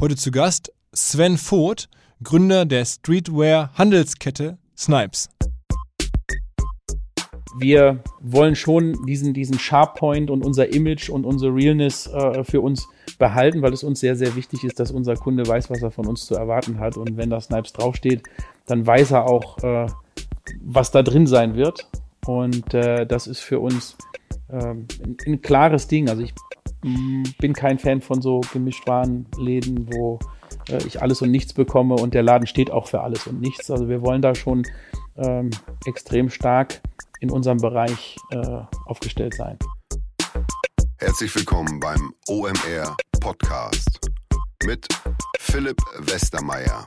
Heute zu Gast Sven Voth, Gründer der Streetwear-Handelskette Snipes. Wir wollen schon diesen, diesen Sharp-Point und unser Image und unsere Realness äh, für uns behalten, weil es uns sehr, sehr wichtig ist, dass unser Kunde weiß, was er von uns zu erwarten hat. Und wenn da Snipes draufsteht, dann weiß er auch, äh, was da drin sein wird. Und äh, das ist für uns ähm, ein, ein, klares Ding. Also ich mm, bin kein Fan von so Gemischtwarenläden, wo äh, ich alles und nichts bekomme und der Laden steht auch für alles und nichts. Also wir wollen da schon ähm, extrem stark in unserem Bereich äh, aufgestellt sein. Herzlich willkommen beim OMR Podcast mit Philipp Westermeier.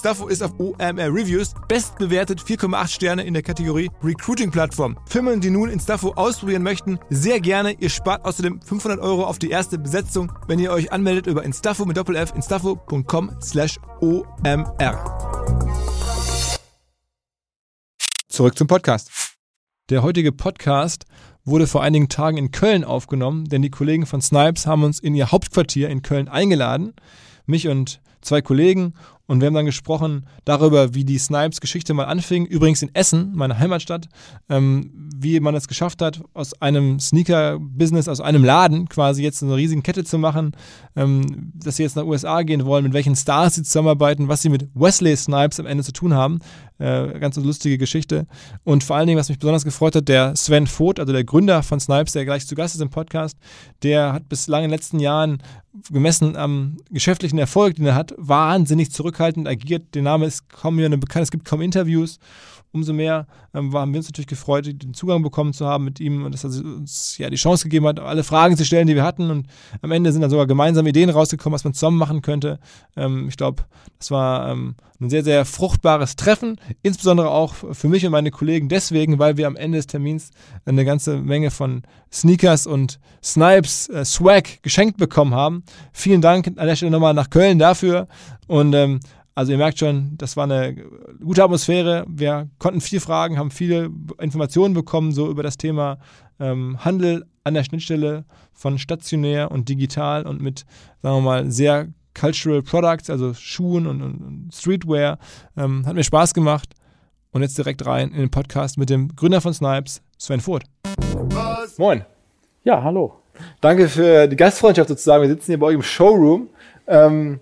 ist auf OMR Reviews bestbewertet 4,8 Sterne in der Kategorie Recruiting Plattform. Firmen, die nun Instafo ausprobieren möchten, sehr gerne. Ihr spart außerdem 500 Euro auf die erste Besetzung, wenn ihr euch anmeldet über Instafo mit Doppel-F, instafo.com slash OMR. Zurück zum Podcast. Der heutige Podcast wurde vor einigen Tagen in Köln aufgenommen, denn die Kollegen von Snipes haben uns in ihr Hauptquartier in Köln eingeladen. Mich und zwei Kollegen und wir haben dann gesprochen darüber, wie die Snipes-Geschichte mal anfing. Übrigens in Essen, meine Heimatstadt, ähm, wie man es geschafft hat, aus einem Sneaker-Business, aus einem Laden quasi jetzt eine riesige Kette zu machen, ähm, dass sie jetzt nach USA gehen wollen, mit welchen Stars sie zusammenarbeiten, was sie mit Wesley Snipes am Ende zu tun haben. Äh, ganz lustige Geschichte. Und vor allen Dingen, was mich besonders gefreut hat, der Sven Voth, also der Gründer von Snipes, der gleich zu Gast ist im Podcast, der hat bislang in den letzten Jahren gemessen am geschäftlichen Erfolg, den er hat, wahnsinnig zurückhaltend agiert. Der Name ist kaum mehr bekannt, es gibt kaum Interviews umso mehr ähm, haben wir uns natürlich gefreut, den Zugang bekommen zu haben mit ihm und dass er uns ja die Chance gegeben hat, alle Fragen zu stellen, die wir hatten. Und am Ende sind dann sogar gemeinsame Ideen rausgekommen, was man zusammen machen könnte. Ähm, ich glaube, das war ähm, ein sehr, sehr fruchtbares Treffen, insbesondere auch für mich und meine Kollegen deswegen, weil wir am Ende des Termins eine ganze Menge von Sneakers und Snipes, äh, Swag geschenkt bekommen haben. Vielen Dank an der Stelle nochmal nach Köln dafür und ähm, also ihr merkt schon, das war eine gute Atmosphäre. Wir konnten viel fragen, haben viele Informationen bekommen, so über das Thema ähm, Handel an der Schnittstelle von stationär und digital und mit, sagen wir mal, sehr Cultural Products, also Schuhen und, und Streetwear. Ähm, hat mir Spaß gemacht. Und jetzt direkt rein in den Podcast mit dem Gründer von Snipes, Sven Furt. Moin. Ja, hallo. Danke für die Gastfreundschaft sozusagen. Wir sitzen hier bei euch im Showroom. Ähm,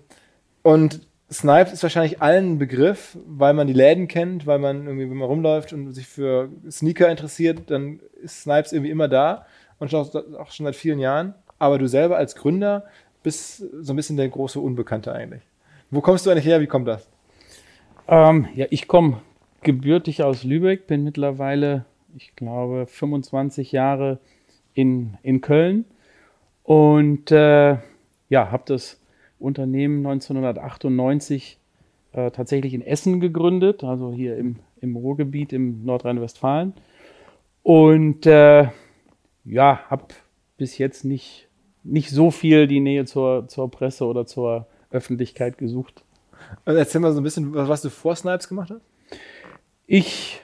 und Snipes ist wahrscheinlich allen ein Begriff, weil man die Läden kennt, weil man irgendwie, wenn man rumläuft und sich für Sneaker interessiert, dann ist Snipes irgendwie immer da und auch, auch schon seit vielen Jahren. Aber du selber als Gründer bist so ein bisschen der große Unbekannte eigentlich. Wo kommst du eigentlich her? Wie kommt das? Ähm, ja, ich komme gebürtig aus Lübeck, bin mittlerweile, ich glaube, 25 Jahre in, in Köln und äh, ja, habe das Unternehmen 1998 äh, tatsächlich in Essen gegründet, also hier im, im Ruhrgebiet im Nordrhein-Westfalen. Und äh, ja, habe bis jetzt nicht, nicht so viel die Nähe zur, zur Presse oder zur Öffentlichkeit gesucht. Also erzähl mal so ein bisschen, was du vor Snipes gemacht hast. Ich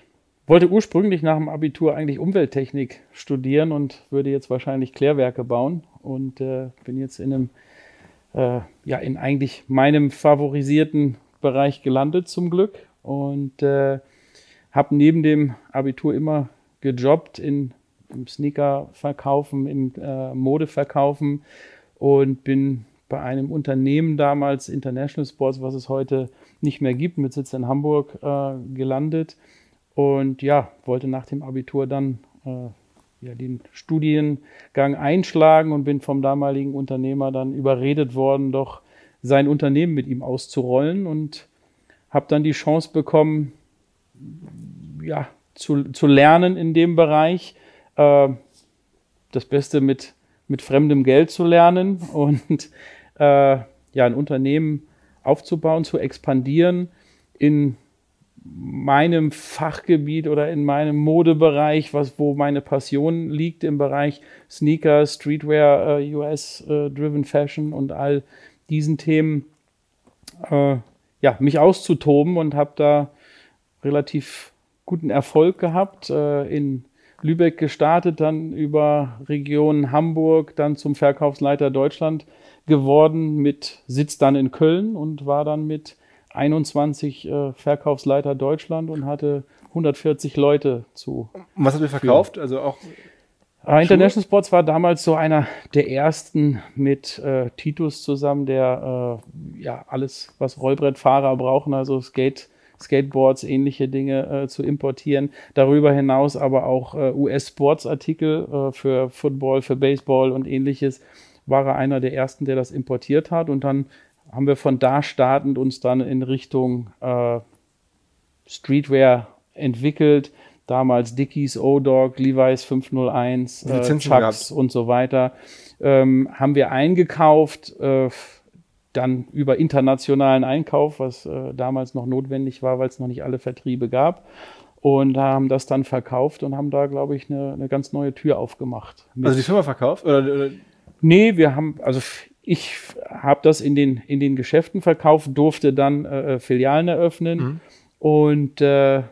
wollte ursprünglich nach dem Abitur eigentlich Umwelttechnik studieren und würde jetzt wahrscheinlich Klärwerke bauen und äh, bin jetzt in einem, äh, ja, in eigentlich meinem favorisierten Bereich gelandet zum Glück und äh, habe neben dem Abitur immer gejobbt in, im Sneaker verkaufen, im äh, Mode verkaufen und bin bei einem Unternehmen damals, International Sports, was es heute nicht mehr gibt, mit Sitz in Hamburg, äh, gelandet. Und ja, wollte nach dem Abitur dann äh, ja, den Studiengang einschlagen und bin vom damaligen Unternehmer dann überredet worden, doch sein Unternehmen mit ihm auszurollen und habe dann die Chance bekommen, ja, zu, zu lernen in dem Bereich. Äh, das Beste mit, mit fremdem Geld zu lernen und äh, ja, ein Unternehmen aufzubauen, zu expandieren in meinem Fachgebiet oder in meinem Modebereich, was, wo meine Passion liegt im Bereich Sneaker, Streetwear, äh, US-driven äh, Fashion und all diesen Themen, äh, ja, mich auszutoben und habe da relativ guten Erfolg gehabt, äh, in Lübeck gestartet, dann über Region Hamburg, dann zum Verkaufsleiter Deutschland geworden, mit Sitz dann in Köln und war dann mit 21 äh, Verkaufsleiter Deutschland und hatte 140 Leute zu. Und was habt ihr verkauft? Also auch. Äh, International Sports war damals so einer der ersten mit äh, Titus zusammen, der äh, ja alles, was Rollbrettfahrer brauchen, also Skate, Skateboards, ähnliche Dinge äh, zu importieren. Darüber hinaus aber auch äh, US-Sportsartikel für Football, für Baseball und ähnliches. War er einer der ersten, der das importiert hat. Und dann haben wir von da startend uns dann in Richtung äh, Streetwear entwickelt. Damals Dickies, O-Dog, Levi's 501, äh, Chucks gehabt. und so weiter. Ähm, haben wir eingekauft, äh, dann über internationalen Einkauf, was äh, damals noch notwendig war, weil es noch nicht alle Vertriebe gab. Und haben das dann verkauft und haben da, glaube ich, eine, eine ganz neue Tür aufgemacht. Also die Firma verkauft? Oder, oder? Nee, wir haben, also ich habe das in den, in den Geschäften verkauft, durfte dann äh, äh, Filialen eröffnen mhm. und äh,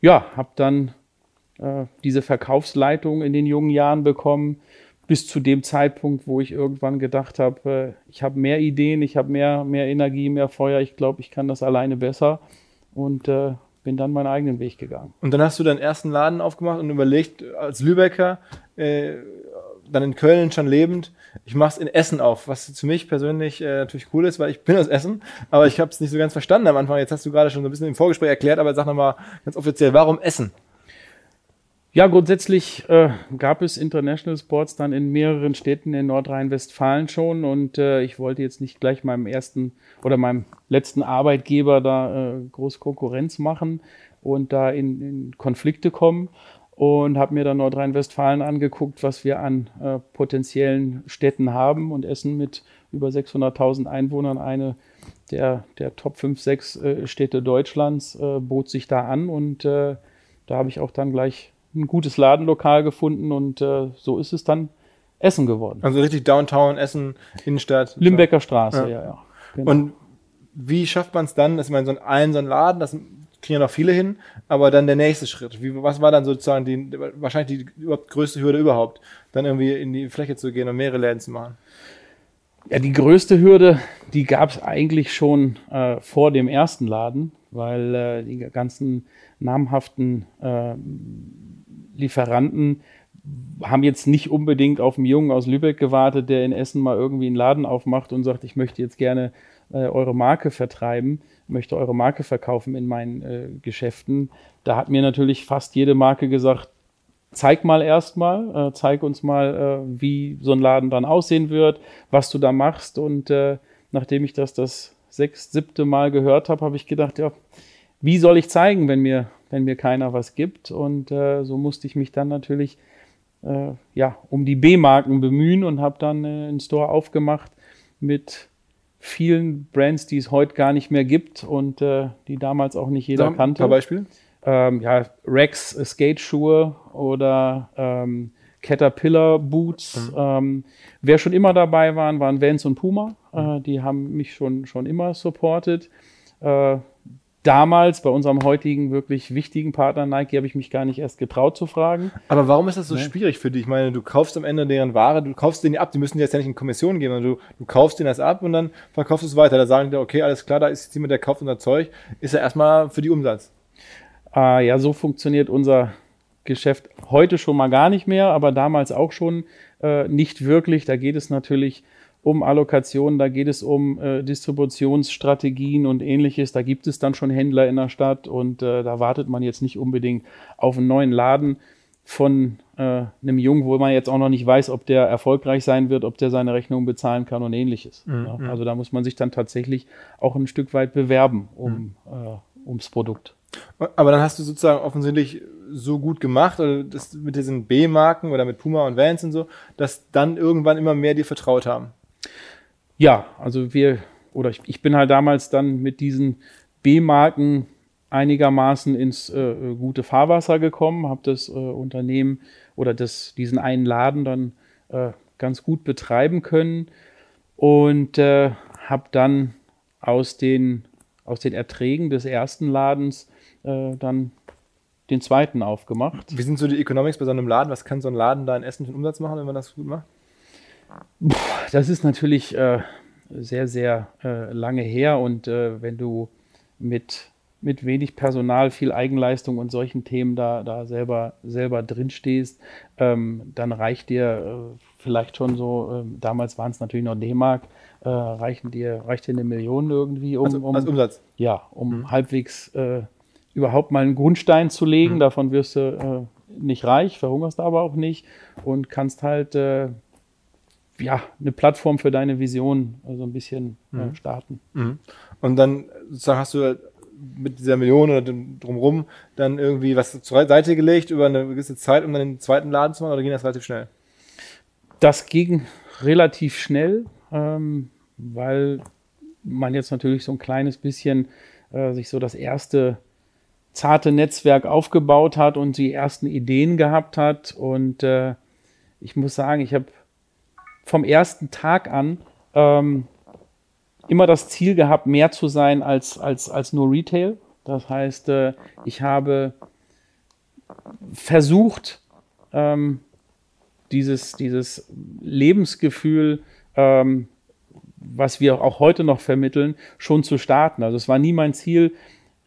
ja, habe dann äh, diese Verkaufsleitung in den jungen Jahren bekommen, bis zu dem Zeitpunkt, wo ich irgendwann gedacht habe, äh, ich habe mehr Ideen, ich habe mehr, mehr Energie, mehr Feuer, ich glaube, ich kann das alleine besser und äh, bin dann meinen eigenen Weg gegangen. Und dann hast du deinen ersten Laden aufgemacht und überlegt, als Lübecker, äh, dann in Köln schon lebend, ich mache es in Essen auf, was für mich persönlich äh, natürlich cool ist, weil ich bin aus Essen, aber ich habe es nicht so ganz verstanden am Anfang. Jetzt hast du gerade schon so ein bisschen im Vorgespräch erklärt, aber sag nochmal ganz offiziell, warum Essen? Ja, grundsätzlich äh, gab es International Sports dann in mehreren Städten in Nordrhein-Westfalen schon und äh, ich wollte jetzt nicht gleich meinem ersten oder meinem letzten Arbeitgeber da äh, groß Konkurrenz machen und da in, in Konflikte kommen und habe mir dann Nordrhein-Westfalen angeguckt, was wir an äh, potenziellen Städten haben und Essen mit über 600.000 Einwohnern, eine der, der Top 5, 6 äh, Städte Deutschlands, äh, bot sich da an und äh, da habe ich auch dann gleich ein gutes Ladenlokal gefunden und äh, so ist es dann Essen geworden. Also richtig Downtown, Essen, Innenstadt. Limbecker Straße, ja, ja. ja genau. Und wie schafft man es dann, dass man so einen, so einen Laden, das kriegen ja noch viele hin, aber dann der nächste Schritt. Wie, was war dann sozusagen die, wahrscheinlich die überhaupt größte Hürde überhaupt, dann irgendwie in die Fläche zu gehen und mehrere Läden zu machen? Ja, die größte Hürde, die gab es eigentlich schon äh, vor dem ersten Laden, weil äh, die ganzen namhaften äh, Lieferanten haben jetzt nicht unbedingt auf einen Jungen aus Lübeck gewartet, der in Essen mal irgendwie einen Laden aufmacht und sagt, ich möchte jetzt gerne äh, eure Marke vertreiben, möchte eure Marke verkaufen in meinen äh, Geschäften. Da hat mir natürlich fast jede Marke gesagt, zeig mal erstmal, äh, zeig uns mal, äh, wie so ein Laden dann aussehen wird, was du da machst. Und äh, nachdem ich das das sechs, siebte Mal gehört habe, habe ich gedacht, ja, wie soll ich zeigen, wenn mir, wenn mir keiner was gibt? Und äh, so musste ich mich dann natürlich äh, ja, um die B-Marken bemühen und habe dann äh, einen Store aufgemacht mit vielen Brands, die es heute gar nicht mehr gibt und äh, die damals auch nicht jeder Sag, kannte. Ein Beispiel? Ähm, ja, Rex äh, Skate-Schuhe oder ähm, Caterpillar Boots. Mhm. Ähm, wer schon immer dabei waren, waren Vans und Puma. Äh, mhm. Äh, die haben mich schon, schon immer supportet. Äh, damals bei unserem heutigen wirklich wichtigen Partner Nike habe ich mich gar nicht erst getraut zu fragen. Aber warum ist das so nee. schwierig für dich? Ich meine, du kaufst am Ende deren Ware, du kaufst den ab, die müssen dir jetzt ja nicht in Kommission geben, sondern du, du kaufst den das ab und dann verkaufst du es weiter. Da sagen die, okay, alles klar, da ist jetzt jemand, der kauft unser Zeug, ist ja erstmal für die Umsatz. Äh, ja, so funktioniert unser Geschäft heute schon mal gar nicht mehr, aber damals auch schon äh, nicht wirklich. Da geht es natürlich um Allokationen, da geht es um äh, Distributionsstrategien und ähnliches. Da gibt es dann schon Händler in der Stadt und äh, da wartet man jetzt nicht unbedingt auf einen neuen Laden von äh, einem Jungen, wo man jetzt auch noch nicht weiß, ob der erfolgreich sein wird, ob der seine Rechnung bezahlen kann und ähnliches. Mhm. Ja, mhm. also da muss man sich dann tatsächlich auch ein Stück weit bewerben um, mhm. Äh, ums Produkt. Aber dann hast du sozusagen offensichtlich so gut gemacht, oder das mit diesen B-Marken oder mit Puma und Vans und so, dass dann irgendwann immer mehr dir vertraut haben. Ja, also wir, oder ich, ich bin halt damals dann mit diesen B-Marken einigermaßen ins äh, gute Fahrwasser gekommen, habe das äh, Unternehmen oder das, diesen einen Laden dann äh, ganz gut betreiben können und äh, habe dann aus den, aus den Erträgen des ersten Ladens äh, dann den zweiten aufgemacht. Wie sind so die Economics bei so einem Laden? Was kann so ein Laden da in Essen für einen Umsatz machen, wenn man das gut macht? Das ist natürlich äh, sehr, sehr äh, lange her und äh, wenn du mit, mit wenig Personal, viel Eigenleistung und solchen Themen da, da selber, selber drin stehst, ähm, dann reicht dir äh, vielleicht schon so, ähm, damals waren es natürlich noch D-Mark, äh, reichen dir, reicht dir eine Million irgendwie, um, um als Umsatz. Ja, um mhm. halbwegs äh, überhaupt mal einen Grundstein zu legen. Mhm. Davon wirst du nicht reich, verhungerst aber auch nicht und kannst halt ja, eine Plattform für deine Vision so also ein bisschen äh, mhm. starten. Mhm. Und dann hast du mit dieser Million oder drumherum dann irgendwie was zur Seite gelegt über eine gewisse Zeit, um dann den zweiten Laden zu machen oder ging das relativ schnell? Das ging relativ schnell, ähm, weil man jetzt natürlich so ein kleines bisschen äh, sich so das erste zarte Netzwerk aufgebaut hat und die ersten Ideen gehabt hat. Und äh, ich muss sagen, ich habe vom ersten Tag an ähm, immer das Ziel gehabt, mehr zu sein als, als, als nur Retail. Das heißt, äh, ich habe versucht, ähm, dieses, dieses Lebensgefühl, ähm, was wir auch heute noch vermitteln, schon zu starten. Also es war nie mein Ziel,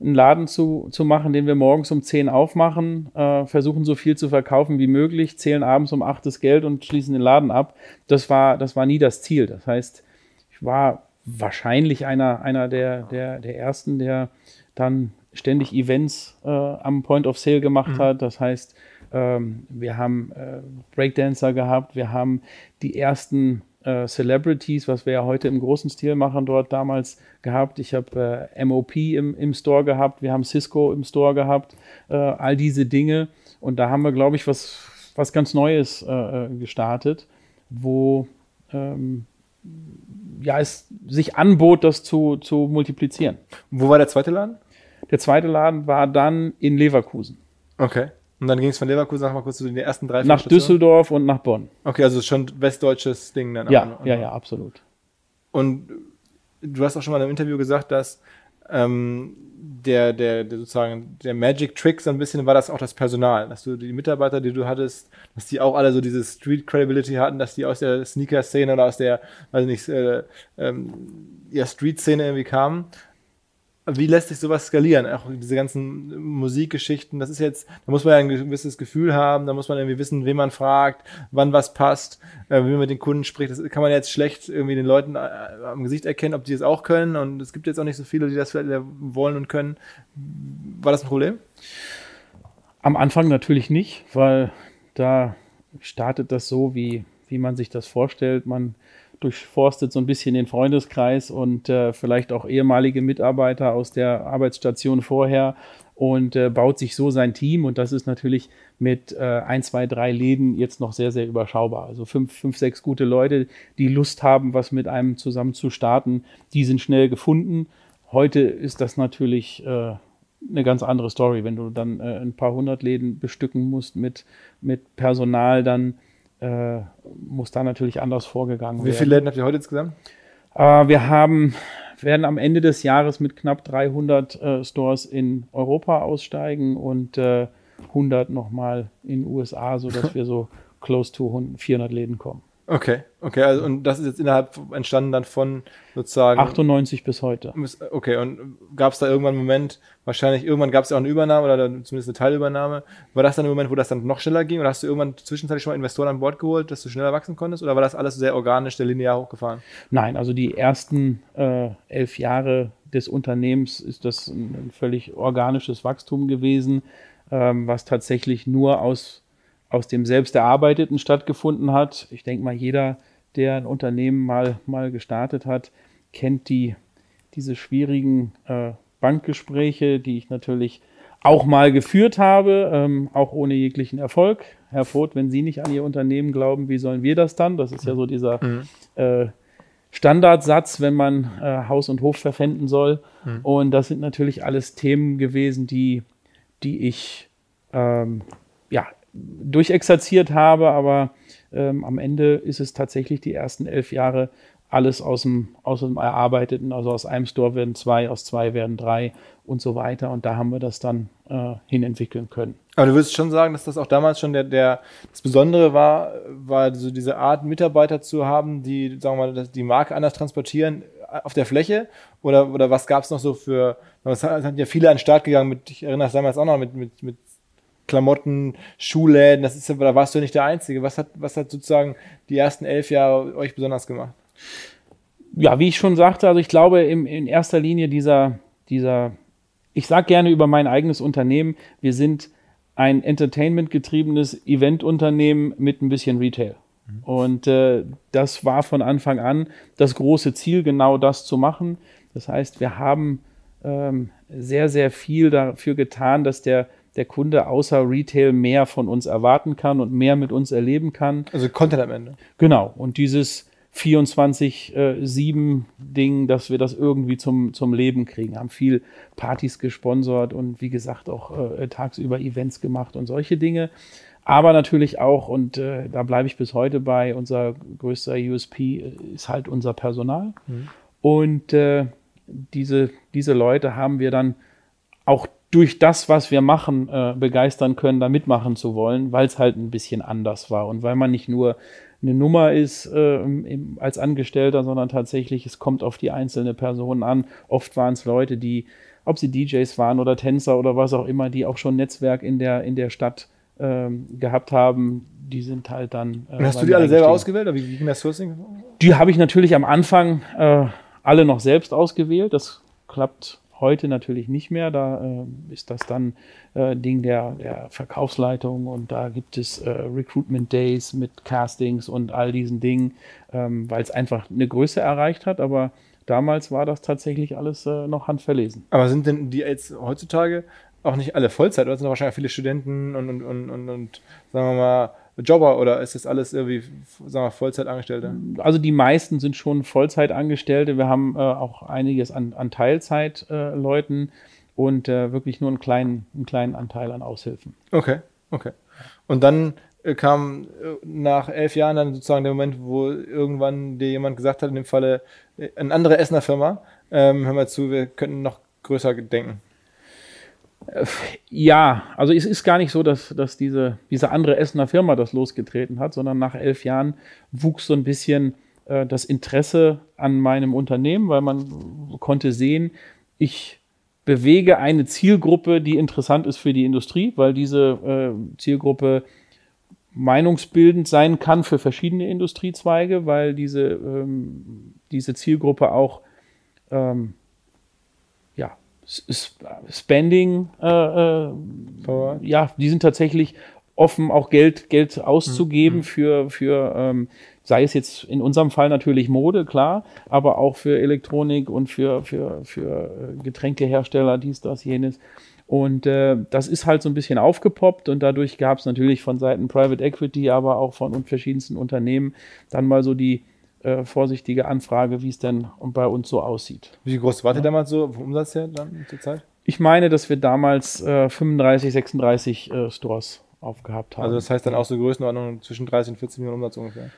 einen Laden zu, zu machen, den wir morgens um 10 aufmachen, äh, versuchen so viel zu verkaufen wie möglich, zählen abends um 8 das Geld und schließen den Laden ab. Das war, das war nie das Ziel. Das heißt, ich war wahrscheinlich einer, einer der, der, der ersten, der dann ständig Events äh, am Point of Sale gemacht mhm. hat. Das heißt, ähm, wir haben äh, Breakdancer gehabt, wir haben die ersten äh, Celebrities, was wir ja heute im großen Stil machen, dort damals gehabt. Ich habe äh, MOP im, im Store gehabt, wir haben Cisco im Store gehabt, äh, all diese Dinge. Und da haben wir, glaube ich, was, was ganz Neues äh, äh, gestartet, wo ähm, ja, es sich anbot, das zu, zu multiplizieren. Wo war der zweite Laden? Der zweite Laden war dann in Leverkusen. Okay. Und dann ging es von Leverkusen, sag mal kurz zu den ersten drei Nach Düsseldorf und nach Bonn. Okay, also schon westdeutsches Ding dann. Ja, ja, ja, absolut. Und du hast auch schon mal im Interview gesagt, dass ähm, der, der, der sozusagen der Magic Trick so ein bisschen war das auch das Personal, dass du die Mitarbeiter, die du hattest, dass die auch alle so diese Street Credibility hatten, dass die aus der Sneaker-Szene oder aus der, weiß nicht, äh, ähm, ja, Street-Szene irgendwie kamen wie lässt sich sowas skalieren? Auch diese ganzen Musikgeschichten, das ist jetzt, da muss man ja ein gewisses Gefühl haben, da muss man irgendwie wissen, wen man fragt, wann was passt, äh, wie man mit den Kunden spricht. Das kann man jetzt schlecht irgendwie den Leuten äh, am Gesicht erkennen, ob die es auch können. Und es gibt jetzt auch nicht so viele, die das vielleicht wollen und können. War das ein Problem? Am Anfang natürlich nicht, weil da startet das so, wie, wie man sich das vorstellt. Man durchforstet so ein bisschen den Freundeskreis und äh, vielleicht auch ehemalige Mitarbeiter aus der Arbeitsstation vorher und äh, baut sich so sein Team. Und das ist natürlich mit äh, ein, zwei, drei Läden jetzt noch sehr, sehr überschaubar. Also fünf, fünf, sechs gute Leute, die Lust haben, was mit einem zusammen zu starten, die sind schnell gefunden. Heute ist das natürlich äh, eine ganz andere Story, wenn du dann äh, ein paar hundert Läden bestücken musst mit, mit Personal, dann äh, muss da natürlich anders vorgegangen Wie werden. Wie viele Läden habt ihr heute insgesamt? Äh, wir haben, werden am Ende des Jahres mit knapp 300 äh, Stores in Europa aussteigen und äh, 100 nochmal in den USA, sodass wir so close to 400 Läden kommen. Okay, okay, also und das ist jetzt innerhalb entstanden dann von sozusagen 98 bis heute. Okay, und gab es da irgendwann einen Moment, wahrscheinlich irgendwann gab es ja auch eine Übernahme oder zumindest eine Teilübernahme. War das dann ein Moment, wo das dann noch schneller ging oder hast du irgendwann zwischenzeitlich schon mal Investoren an Bord geholt, dass du schneller wachsen konntest oder war das alles sehr organisch, der linear hochgefahren? Nein, also die ersten äh, elf Jahre des Unternehmens ist das ein, ein völlig organisches Wachstum gewesen, ähm, was tatsächlich nur aus aus dem selbst erarbeiteten stattgefunden hat. Ich denke mal, jeder, der ein Unternehmen mal, mal gestartet hat, kennt die, diese schwierigen äh, Bankgespräche, die ich natürlich auch mal geführt habe, ähm, auch ohne jeglichen Erfolg. Herr Voth, wenn Sie nicht an Ihr Unternehmen glauben, wie sollen wir das dann? Das ist ja so dieser mhm. äh, Standardsatz, wenn man äh, Haus und Hof verpfänden soll. Mhm. Und das sind natürlich alles Themen gewesen, die, die ich ähm, ja, durchexerziert habe, aber ähm, am Ende ist es tatsächlich die ersten elf Jahre alles aus dem, aus dem Erarbeiteten, also aus einem Store werden zwei, aus zwei werden drei und so weiter. Und da haben wir das dann äh, hinentwickeln können. Aber du würdest schon sagen, dass das auch damals schon der, der das Besondere war, war so diese Art Mitarbeiter zu haben, die, sagen wir mal, die Marke anders transportieren auf der Fläche? Oder, oder was gab es noch so für, es sind ja viele an den Start gegangen mit, ich erinnere mich damals auch noch mit, mit, mit Klamotten, Schuhläden, das ist, da warst du nicht der Einzige. Was hat, was hat sozusagen die ersten elf Jahre euch besonders gemacht? Ja, wie ich schon sagte, also ich glaube im, in erster Linie dieser, dieser, ich sage gerne über mein eigenes Unternehmen, wir sind ein Entertainment-getriebenes Eventunternehmen mit ein bisschen Retail. Mhm. Und äh, das war von Anfang an das große Ziel, genau das zu machen. Das heißt, wir haben ähm, sehr, sehr viel dafür getan, dass der der Kunde außer Retail mehr von uns erwarten kann und mehr mit uns erleben kann. Also Content am Ende. Genau. Und dieses 24-7-Ding, äh, dass wir das irgendwie zum, zum Leben kriegen. Haben viel Partys gesponsert und wie gesagt auch äh, tagsüber Events gemacht und solche Dinge. Aber natürlich auch, und äh, da bleibe ich bis heute bei, unser größter USP äh, ist halt unser Personal. Mhm. Und äh, diese, diese Leute haben wir dann auch durch das, was wir machen, äh, begeistern können, da mitmachen zu wollen, weil es halt ein bisschen anders war und weil man nicht nur eine Nummer ist äh, im, als Angestellter, sondern tatsächlich, es kommt auf die einzelne Person an. Oft waren es Leute, die, ob sie DJs waren oder Tänzer oder was auch immer, die auch schon Netzwerk in der, in der Stadt ähm, gehabt haben, die sind halt dann. Äh, hast du die alle selber ausgewählt? Oder wie, wie ging das Sourcing? Die habe ich natürlich am Anfang äh, alle noch selbst ausgewählt. Das klappt Heute natürlich nicht mehr. Da äh, ist das dann äh, Ding der, der Verkaufsleitung und da gibt es äh, Recruitment Days mit Castings und all diesen Dingen, ähm, weil es einfach eine Größe erreicht hat. Aber damals war das tatsächlich alles äh, noch handverlesen. Aber sind denn die jetzt heutzutage auch nicht alle Vollzeit oder sind wahrscheinlich viele Studenten und, und, und, und, und sagen wir mal Jobber oder ist das alles irgendwie, sagen wir, Vollzeitangestellte? Also die meisten sind schon Vollzeitangestellte. Wir haben äh, auch einiges an, an Teilzeitleuten äh, und äh, wirklich nur einen kleinen, einen kleinen Anteil an Aushilfen. Okay, okay. Und dann äh, kam äh, nach elf Jahren dann sozusagen der Moment, wo irgendwann dir jemand gesagt hat, in dem Falle äh, eine andere Essener Firma, ähm, hör mal zu, wir könnten noch größer denken. Ja, also es ist gar nicht so, dass, dass diese, diese andere Essener Firma das losgetreten hat, sondern nach elf Jahren wuchs so ein bisschen äh, das Interesse an meinem Unternehmen, weil man konnte sehen, ich bewege eine Zielgruppe, die interessant ist für die Industrie, weil diese äh, Zielgruppe meinungsbildend sein kann für verschiedene Industriezweige, weil diese, ähm, diese Zielgruppe auch ähm, Spending, äh, äh, ja, die sind tatsächlich offen, auch Geld, Geld auszugeben mhm. für, für ähm, sei es jetzt in unserem Fall natürlich Mode, klar, aber auch für Elektronik und für, für, für äh, Getränkehersteller, dies, das, jenes. Und äh, das ist halt so ein bisschen aufgepoppt und dadurch gab es natürlich von Seiten Private Equity, aber auch von verschiedensten Unternehmen dann mal so die, äh, vorsichtige Anfrage, wie es denn bei uns so aussieht. Wie groß war ja. damals so vom Umsatz her dann zur Zeit? Ich meine, dass wir damals äh, 35, 36 äh, Stores aufgehabt haben. Also das heißt dann auch so Größenordnung zwischen 30 und 40 Millionen Umsatz ungefähr?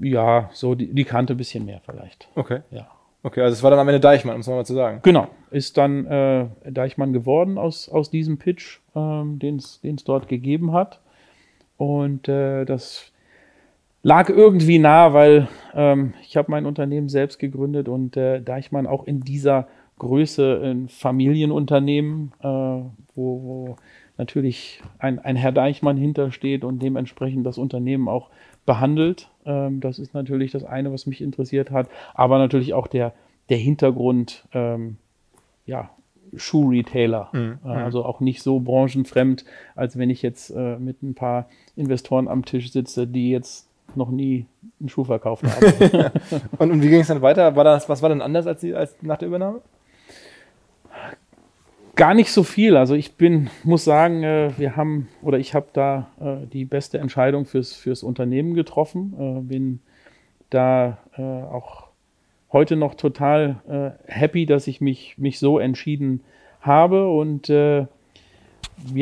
Ja, so die, die Kante ein bisschen mehr vielleicht. Okay. Ja. Okay, also es war dann am Ende Deichmann, um es nochmal zu sagen. Genau, ist dann äh, Deichmann geworden aus, aus diesem Pitch, ähm, den es dort gegeben hat. Und äh, das lag irgendwie nah, weil ähm, ich habe mein Unternehmen selbst gegründet und äh, Deichmann auch in dieser Größe ein Familienunternehmen, äh, wo, wo natürlich ein, ein Herr Deichmann hintersteht und dementsprechend das Unternehmen auch behandelt. Ähm, das ist natürlich das eine, was mich interessiert hat, aber natürlich auch der, der Hintergrund, ähm, ja, Schuhretailer. Mhm. Äh, also auch nicht so branchenfremd, als wenn ich jetzt äh, mit ein paar Investoren am Tisch sitze, die jetzt noch nie einen Schuh verkauft haben. und, und, wie ging es dann weiter? War das, was war denn anders als, die, als nach der Übernahme? Gar nicht so viel. Also ich bin, muss sagen, äh, wir haben oder ich habe da äh, die beste Entscheidung fürs, fürs Unternehmen getroffen. Äh, bin da auch heute noch total happy, dass ich mich, mich so entschieden habe und wir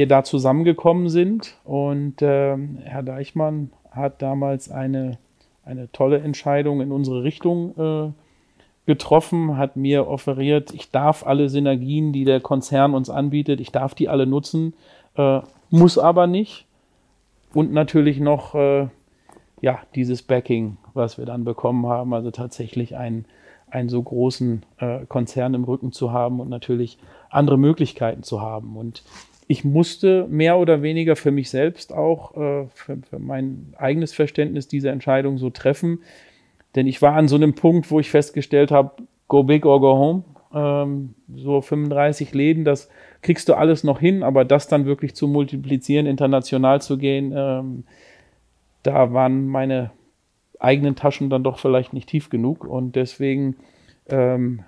da zusammengekommen sind. Und Herr Deichmann hat damals eine, eine tolle Entscheidung in unsere Richtung getroffen, hat mir offeriert, ich darf alle Synergien, die der Konzern uns anbietet, ich darf die alle nutzen, äh, muss aber nicht. Und natürlich noch äh, ja, dieses Backing, was wir dann bekommen haben, also tatsächlich einen, einen so großen äh, Konzern im Rücken zu haben und natürlich andere Möglichkeiten zu haben. Und ich musste mehr oder weniger für mich selbst auch, äh, für, für mein eigenes Verständnis diese Entscheidung so treffen, denn ich war an so einem Punkt, wo ich festgestellt habe, go big or go home. Ähm, so 35 Läden, das kriegst du alles noch hin, aber das dann wirklich zu multiplizieren, international zu gehen, ähm, da waren meine eigenen Taschen dann doch vielleicht nicht tief genug und deswegen ähm,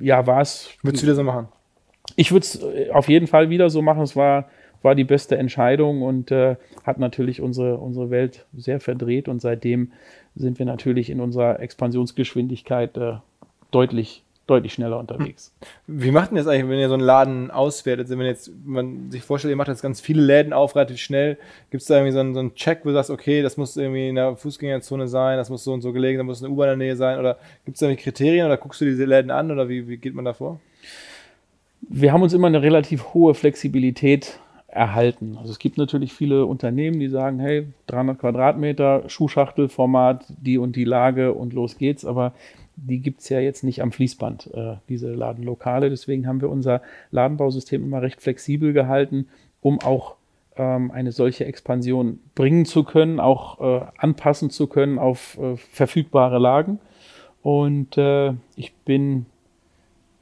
ja war es. Würdest du wieder so machen? Ich würde es äh, auf jeden Fall wieder so machen. Es war war die beste Entscheidung und äh, hat natürlich unsere, unsere Welt sehr verdreht. Und seitdem sind wir natürlich in unserer Expansionsgeschwindigkeit äh, deutlich deutlich schneller unterwegs. Wie macht denn das eigentlich, wenn ihr so einen Laden auswertet? Wenn jetzt man sich vorstellt, ihr macht jetzt ganz viele Läden auf, relativ schnell, gibt es da irgendwie so einen, so einen Check, wo du sagst, okay, das muss irgendwie in der Fußgängerzone sein, das muss so und so gelegen, da muss eine U-Bahn in der Nähe sein, oder gibt es da irgendwie Kriterien oder guckst du diese Läden an oder wie, wie geht man da vor? Wir haben uns immer eine relativ hohe Flexibilität erhalten. Also es gibt natürlich viele Unternehmen, die sagen, hey, 300 Quadratmeter, Schuhschachtelformat, die und die Lage und los geht's, aber die gibt es ja jetzt nicht am Fließband, äh, diese Ladenlokale. Deswegen haben wir unser Ladenbausystem immer recht flexibel gehalten, um auch ähm, eine solche Expansion bringen zu können, auch äh, anpassen zu können auf äh, verfügbare Lagen. Und äh, ich bin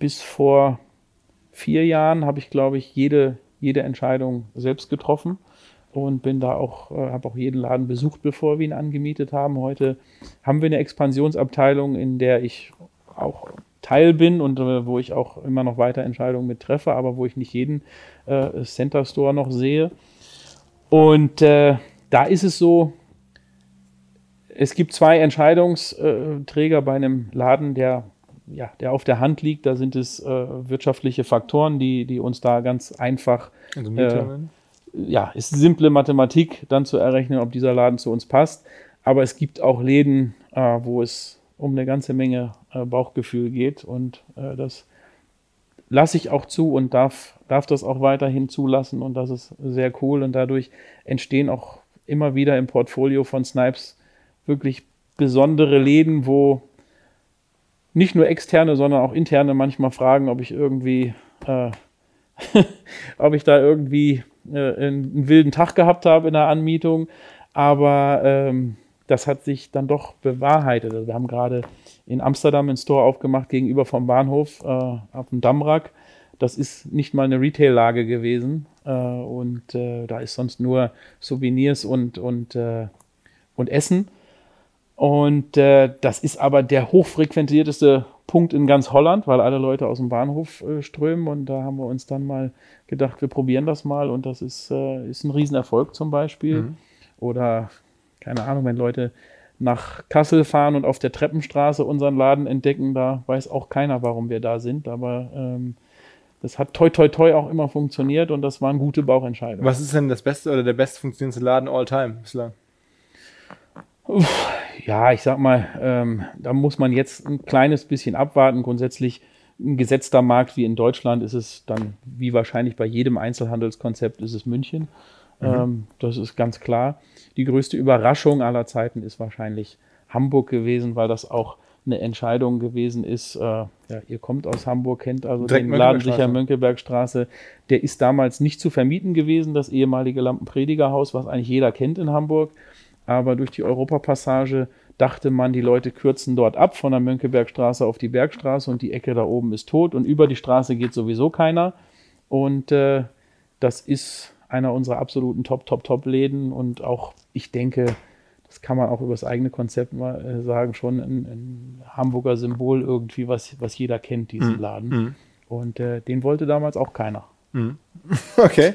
bis vor vier Jahren, habe ich, glaube ich, jede, jede Entscheidung selbst getroffen und bin da auch, äh, habe auch jeden Laden besucht, bevor wir ihn angemietet haben. Heute haben wir eine Expansionsabteilung, in der ich auch Teil bin und äh, wo ich auch immer noch weiter Entscheidungen mit treffe, aber wo ich nicht jeden äh, Center Store noch sehe. Und äh, da ist es so, es gibt zwei Entscheidungsträger bei einem Laden, der ja, der auf der Hand liegt. Da sind es äh, wirtschaftliche Faktoren, die, die uns da ganz einfach. Also äh, ja, ist simple Mathematik, dann zu errechnen, ob dieser Laden zu uns passt. Aber es gibt auch Läden, äh, wo es um eine ganze Menge äh, Bauchgefühl geht. Und äh, das lasse ich auch zu und darf, darf das auch weiterhin zulassen. Und das ist sehr cool. Und dadurch entstehen auch immer wieder im Portfolio von Snipes wirklich besondere Läden, wo nicht nur externe, sondern auch interne manchmal fragen, ob ich irgendwie, äh, ob ich da irgendwie äh, einen wilden Tag gehabt habe in der Anmietung. Aber ähm, das hat sich dann doch bewahrheitet. Also wir haben gerade in Amsterdam einen Store aufgemacht gegenüber vom Bahnhof äh, auf dem Dammrack. Das ist nicht mal eine Retail-Lage gewesen. Äh, und äh, da ist sonst nur Souvenirs und, und, äh, und Essen. Und äh, das ist aber der hochfrequentierteste Punkt in ganz Holland, weil alle Leute aus dem Bahnhof äh, strömen. Und da haben wir uns dann mal gedacht, wir probieren das mal. Und das ist, äh, ist ein Riesenerfolg zum Beispiel. Mhm. Oder, keine Ahnung, wenn Leute nach Kassel fahren und auf der Treppenstraße unseren Laden entdecken, da weiß auch keiner, warum wir da sind. Aber ähm, das hat toi toi toi auch immer funktioniert und das waren gute Bauchentscheidungen. Was ist denn das beste oder der best funktionierendste Laden all time bislang? Ja, ich sag mal, ähm, da muss man jetzt ein kleines bisschen abwarten. Grundsätzlich ein gesetzter Markt wie in Deutschland ist es dann, wie wahrscheinlich bei jedem Einzelhandelskonzept, ist es München. Mhm. Ähm, das ist ganz klar. Die größte Überraschung aller Zeiten ist wahrscheinlich Hamburg gewesen, weil das auch eine Entscheidung gewesen ist. Äh, ja, ihr kommt aus Hamburg, kennt also Direkt den Laden sicher Mönckebergstraße. Der ist damals nicht zu vermieten gewesen, das ehemalige Lampenpredigerhaus, was eigentlich jeder kennt in Hamburg. Aber durch die Europapassage dachte man, die Leute kürzen dort ab von der Mönckebergstraße auf die Bergstraße und die Ecke da oben ist tot und über die Straße geht sowieso keiner. Und äh, das ist einer unserer absoluten Top, Top, Top-Läden und auch, ich denke, das kann man auch über das eigene Konzept mal äh, sagen, schon ein, ein, Hamburger Symbol irgendwie, was, was jeder kennt, diesen mhm. Laden. Mhm. Und äh, den wollte damals auch keiner. Mhm. Okay.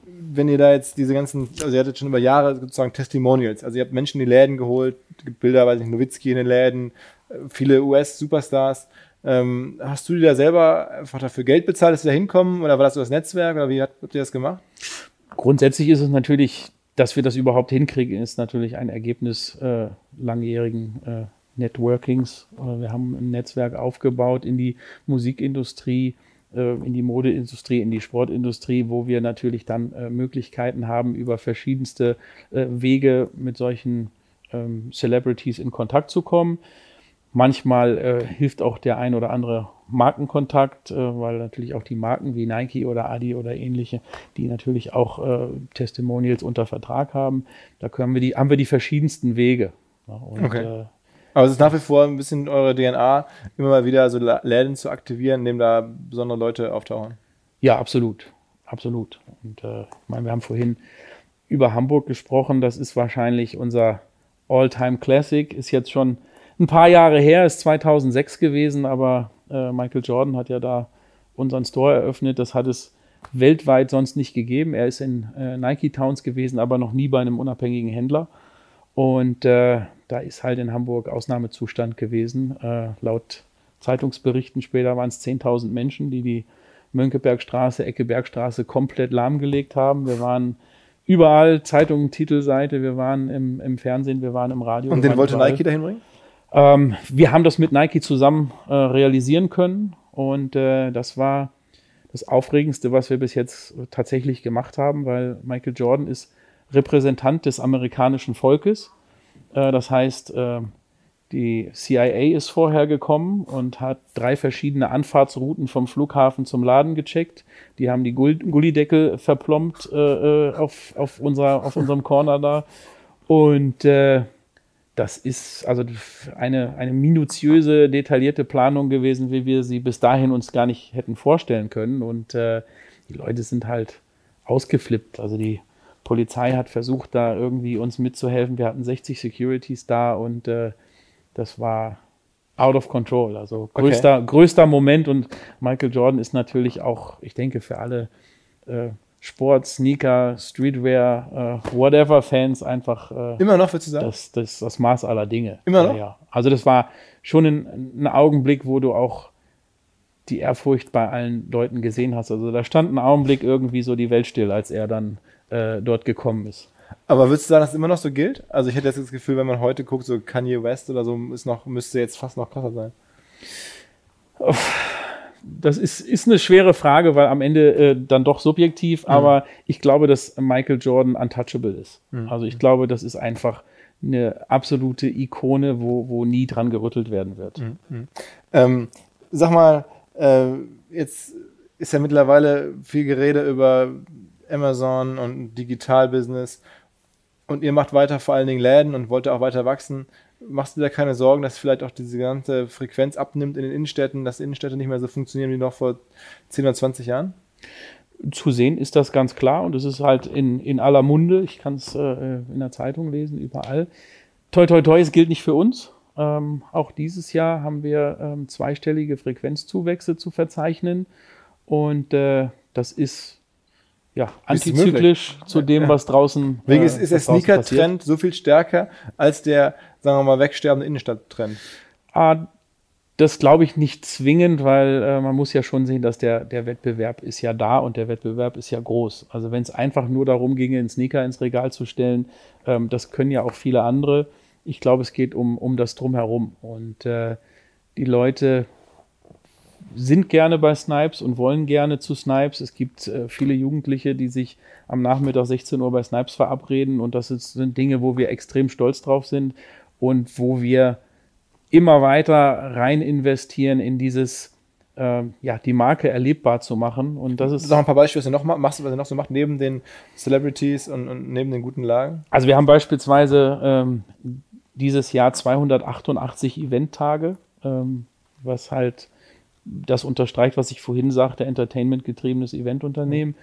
wenn ihr da jetzt diese ganzen, also ihr hattet schon über Jahre sozusagen Testimonials, also ihr habt Menschen in die Läden geholt, Bilder, weiß ich, Nowitzki in den Läden, viele US-Superstars. Ähm, hast du dir da selber einfach dafür Geld bezahlt, dass sie da hinkommen oder war das so das Netzwerk oder wie habt, habt ihr das gemacht? Grundsätzlich ist es natürlich, dass wir das überhaupt hinkriegen, ist natürlich ein Ergebnis äh, langjährigen äh, Networkings. Äh, wir haben ein Netzwerk aufgebaut in die Musikindustrie, äh, in die Modeindustrie, in die Sportindustrie, wo wir natürlich dann äh, Möglichkeiten haben, über verschiedenste äh, Wege mit solchen ähm, Celebrities in Kontakt zu kommen. Manchmal äh, hilft auch der ein oder andere Markenkontakt, äh, weil natürlich auch die Marken wie Nike oder Adi oder ähnliche, die natürlich auch äh, Testimonials unter Vertrag haben, da können wir die, haben wir die verschiedensten Wege. Ja, und, okay. Aber es ist nach wie vor ein bisschen eure DNA, immer mal wieder so Läden zu aktivieren, in dem da besondere Leute auftauchen. Ja, absolut. Absolut. Und äh, ich meine, wir haben vorhin über Hamburg gesprochen. Das ist wahrscheinlich unser All-Time Classic. Ist jetzt schon ein paar Jahre her, ist 2006 gewesen, aber äh, Michael Jordan hat ja da unseren Store eröffnet. Das hat es weltweit sonst nicht gegeben. Er ist in äh, Nike Towns gewesen, aber noch nie bei einem unabhängigen Händler. Und äh, da ist halt in Hamburg Ausnahmezustand gewesen. Äh, laut Zeitungsberichten später waren es 10.000 Menschen, die die Mönckebergstraße, Ecke Bergstraße komplett lahmgelegt haben. Wir waren überall, Zeitungen, Titelseite, wir waren im, im Fernsehen, wir waren im Radio. Und den wollte überall. Nike dahin bringen? Ähm, wir haben das mit Nike zusammen äh, realisieren können und äh, das war das Aufregendste, was wir bis jetzt tatsächlich gemacht haben, weil Michael Jordan ist Repräsentant des amerikanischen Volkes. Äh, das heißt, äh, die CIA ist vorher gekommen und hat drei verschiedene Anfahrtsrouten vom Flughafen zum Laden gecheckt. Die haben die Gullideckel verplombt äh, auf, auf, unserer, auf unserem Corner da. Und das ist also eine, eine minutiöse, detaillierte Planung gewesen, wie wir sie bis dahin uns gar nicht hätten vorstellen können. Und die Leute sind halt ausgeflippt. Also die Polizei hat versucht, da irgendwie uns mitzuhelfen. Wir hatten 60 Securities da und äh, das war out of control. Also größter, okay. größter Moment und Michael Jordan ist natürlich auch, ich denke, für alle äh, Sport, Sneaker, Streetwear, äh, whatever Fans einfach äh, immer noch, würdest du sagen? Das, das, das Maß aller Dinge. Immer noch? Ja, Also das war schon ein, ein Augenblick, wo du auch die Ehrfurcht bei allen Leuten gesehen hast. Also da stand ein Augenblick irgendwie so die Welt still, als er dann äh, dort gekommen ist. Aber würdest du sagen, dass es immer noch so gilt? Also ich hätte jetzt das Gefühl, wenn man heute guckt, so Kanye West oder so, ist noch, müsste jetzt fast noch krasser sein. das ist, ist eine schwere Frage, weil am Ende äh, dann doch subjektiv, Mhm. aber ich glaube, dass Michael Jordan untouchable ist. Mhm. Also ich glaube, das ist einfach eine absolute Ikone, wo, wo nie dran gerüttelt werden wird. Ähm, sag mal, äh, jetzt ist ja mittlerweile viel Gerede über Amazon und Digitalbusiness und ihr macht weiter vor allen Dingen Läden und wollt auch weiter wachsen. Machst du dir keine Sorgen, dass vielleicht auch diese ganze Frequenz abnimmt in den Innenstädten, dass Innenstädte nicht mehr so funktionieren wie noch vor 10 oder 20 Jahren? Zu sehen ist das ganz klar und es ist halt in, in aller Munde. Ich kann es äh, in der Zeitung lesen, überall. Toi, toi, toi, es gilt nicht für uns. Ähm, auch dieses Jahr haben wir ähm, zweistellige Frequenzzuwächse zu verzeichnen und äh, das ist ja antizyklisch zu dem, was draußen Wegen äh, ist, ist der. Sneaker-Trend so viel stärker als der, sagen wir mal, wegsterbende Innenstadt-Trend. Ah, das glaube ich nicht zwingend, weil äh, man muss ja schon sehen, dass der, der Wettbewerb ist ja da und der Wettbewerb ist ja groß. Also wenn es einfach nur darum ginge, einen Sneaker ins Regal zu stellen, ähm, das können ja auch viele andere. Ich glaube, es geht um, um das Drumherum. Und äh, die Leute sind gerne bei Snipes und wollen gerne zu Snipes. Es gibt äh, viele Jugendliche, die sich am Nachmittag 16 Uhr bei Snipes verabreden und das ist, sind Dinge, wo wir extrem stolz drauf sind und wo wir immer weiter rein investieren in dieses, ähm, ja, die Marke erlebbar zu machen. Und das ist, Sag ein paar Beispiele, was ihr noch ma- machst, was ihr noch so macht, neben den Celebrities und, und neben den guten Lagen. also wir haben beispielsweise ähm, dieses Jahr 288 Eventtage, ähm, was halt das unterstreicht, was ich vorhin sagte, entertainment-getriebenes Eventunternehmen.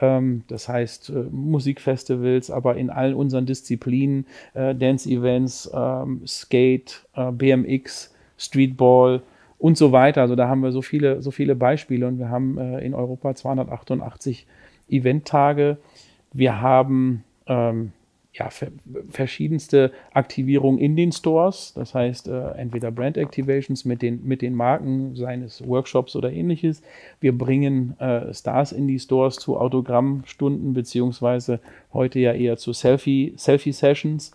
Ähm, das heißt äh, Musikfestivals, aber in all unseren Disziplinen, äh, Dance-Events, ähm, Skate, äh, BMX, Streetball und so weiter. Also da haben wir so viele, so viele Beispiele und wir haben äh, in Europa 288 Eventtage. Wir haben ähm, ja, ver verschiedenste Aktivierungen in den Stores. Das heißt, äh, entweder Brand Activations mit den, mit den Marken, seien es Workshops oder ähnliches. Wir bringen äh, Stars in die Stores zu Autogrammstunden, beziehungsweise heute ja eher zu Selfie, Selfie-Sessions.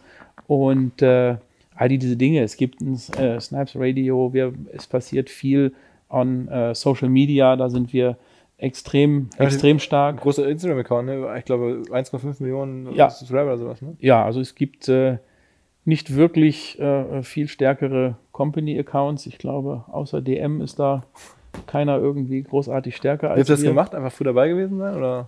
Und äh, all die, diese Dinge. Es gibt ein äh, Snipes Radio, wir, es passiert viel on äh, Social Media, da sind wir extrem, Ja, extrem stark. Großer Instagram-Account, ne? ich glaube 1,5 Millionen Ja. Subscriber oder sowas. Ne? Ja, also es gibt äh, nicht wirklich äh, viel stärkere Company-Accounts. Ich glaube, außer DM ist da keiner irgendwie großartig stärker als habt ihr das wir. gemacht? Einfach früh dabei gewesen sein? Oder?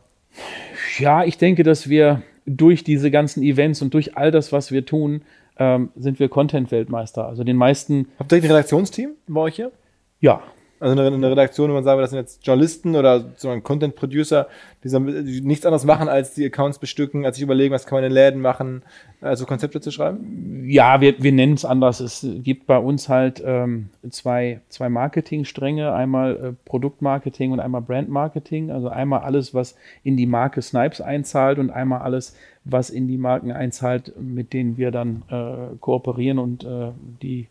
Ja, ich denke, dass wir durch diese ganzen Events und durch all das, was wir tun, ähm, sind wir Content-Weltmeister. Also den meisten, Habt ihr ein Redaktionsteam bei euch hier? ja, Also eine, eine Redaktion, wo man sagen, will, das sind jetzt Journalisten oder so ein Content Producer, die, so, die nichts anderes machen, als die Accounts bestücken, als sich überlegen, was kann man in den Läden machen, also Konzepte zu schreiben. Ja, wir, wir nennen es anders. Es gibt bei uns halt ähm, zwei, zwei Marketingstränge, einmal äh, Produktmarketing und einmal Brandmarketing. Also einmal alles, was in die Marke Snipes einzahlt und einmal alles, was in die Marken einzahlt, mit denen wir dann äh, kooperieren und äh, die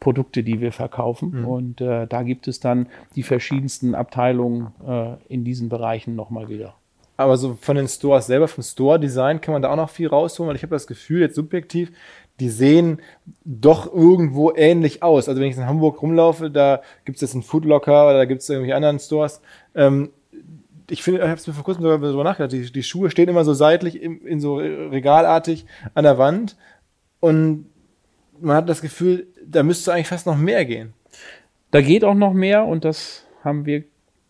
Produkte, die wir verkaufen. Und äh, da gibt es dann die verschiedensten Abteilungen äh, in diesen Bereichen nochmal wieder. Aber so von den Stores selber, vom Store-Design kann man da auch noch viel rausholen, weil ich habe das Gefühl, jetzt subjektiv, die sehen doch irgendwo ähnlich aus. Also wenn ich in Hamburg rumlaufe, da gibt es jetzt einen Foodlocker oder da gibt es irgendwelche anderen Stores. Ähm, ich finde, ich habe es mir vor kurzem sogar darüber nachgedacht, die, die Schuhe stehen immer so seitlich im, in so regalartig an der Wand und man hat das Gefühl, da müsste eigentlich fast noch mehr gehen. Da geht auch noch mehr und das haben wir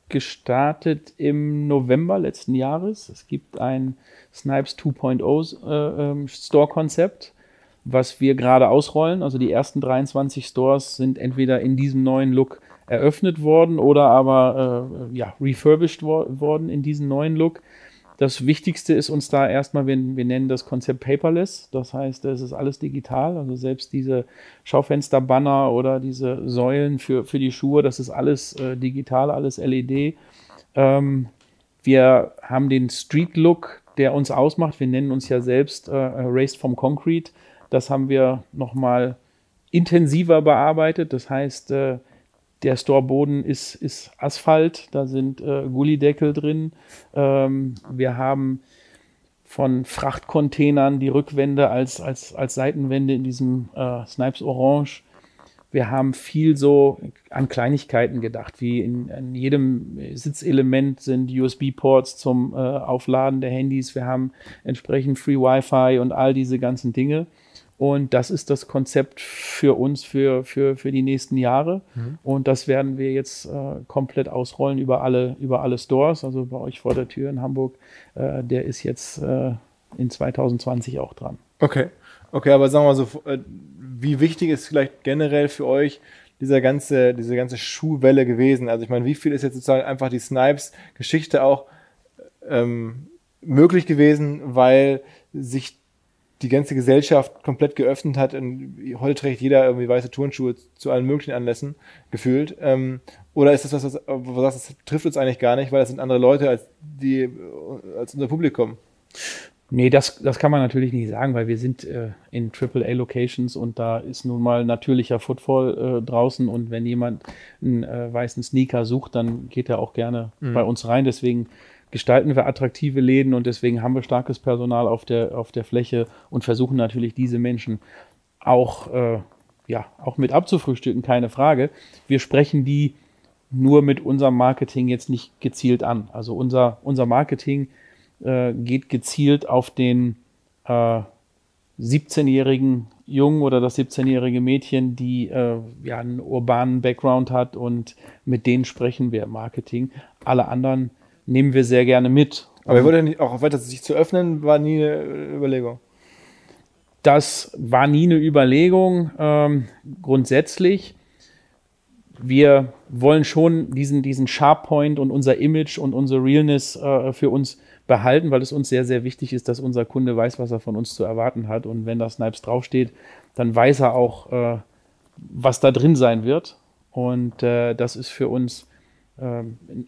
gestartet im November letzten Jahres. Es gibt ein Snipes 2.0 äh, ähm, Store-Konzept, was wir gerade ausrollen. Also die ersten 23 Stores sind entweder in diesem neuen Look eröffnet worden oder aber äh, ja, refurbished wor worden in diesen neuen Look. Das Wichtigste ist uns da erstmal, wir, wir nennen das Konzept Paperless. Das heißt, es ist alles digital. Also selbst diese Schaufensterbanner oder diese Säulen für, für die Schuhe, das ist alles äh, digital, alles LED. Ähm, wir haben den Street Look, der uns ausmacht. Wir nennen uns ja selbst äh, Raised from Concrete. Das haben wir nochmal intensiver bearbeitet. Das heißt, äh, der Storeboden ist, ist Asphalt, da sind äh, Gullideckel drin. Ähm, wir haben von Frachtcontainern die Rückwände als, als, als Seitenwände in diesem äh, Snipes Orange. wir haben viel so an Kleinigkeiten gedacht, wie in, in jedem Sitzelement sind USB-Ports zum äh, Aufladen der Handys. Wir haben entsprechend Free Wi-Fi und all diese ganzen Dinge. Und das ist das Konzept für uns für, für, für die nächsten Jahre. Mhm. Und das werden wir jetzt äh, komplett ausrollen über alle, über alle Stores. Also bei euch vor der Tür in Hamburg, äh, der ist jetzt äh, in 2020 auch dran. Okay. Okay, aber sagen wir mal so, äh, wie wichtig ist vielleicht generell für euch dieser ganze, diese ganze Schuhwelle gewesen? Also ich meine, wie viel ist jetzt sozusagen einfach die Snipes-Geschichte auch ähm, möglich gewesen, weil sich die ganze Gesellschaft komplett geöffnet hat und heute trägt jeder irgendwie weiße Turnschuhe zu allen möglichen Anlässen gefühlt. Ähm, oder ist das was, was, was das trifft uns eigentlich gar nicht, weil das sind andere Leute als die als unser Publikum? Nee, das, das kann man natürlich nicht sagen, weil wir sind äh, in AAA-Locations und da ist nun mal natürlicher Footfall äh, draußen und wenn jemand einen äh, weißen Sneaker sucht, dann geht er auch gerne mhm. bei uns rein. Deswegen gestalten wir attraktive Läden und deswegen haben wir starkes Personal auf der, auf der Fläche und versuchen natürlich diese Menschen auch, äh, ja, auch mit abzufrühstücken, keine Frage. Wir sprechen die nur mit unserem Marketing jetzt nicht gezielt an. Also unser, unser Marketing äh, geht gezielt auf den äh, 17-jährigen Jungen oder das 17-jährige Mädchen, die äh, ja einen urbanen Background hat und mit denen sprechen wir im Marketing. Alle anderen nehmen wir sehr gerne mit. Aber wurde nicht auch weiter sich zu öffnen, war nie eine Überlegung. Das war nie eine Überlegung. Ähm, grundsätzlich, wir wollen schon diesen, diesen Sharp Point und unser Image und unsere Realness äh, für uns behalten, weil es uns sehr, sehr wichtig ist, dass unser Kunde weiß, was er von uns zu erwarten hat. Und wenn da Snipes draufsteht, dann weiß er auch, äh, was da drin sein wird. Und äh, das ist für uns äh,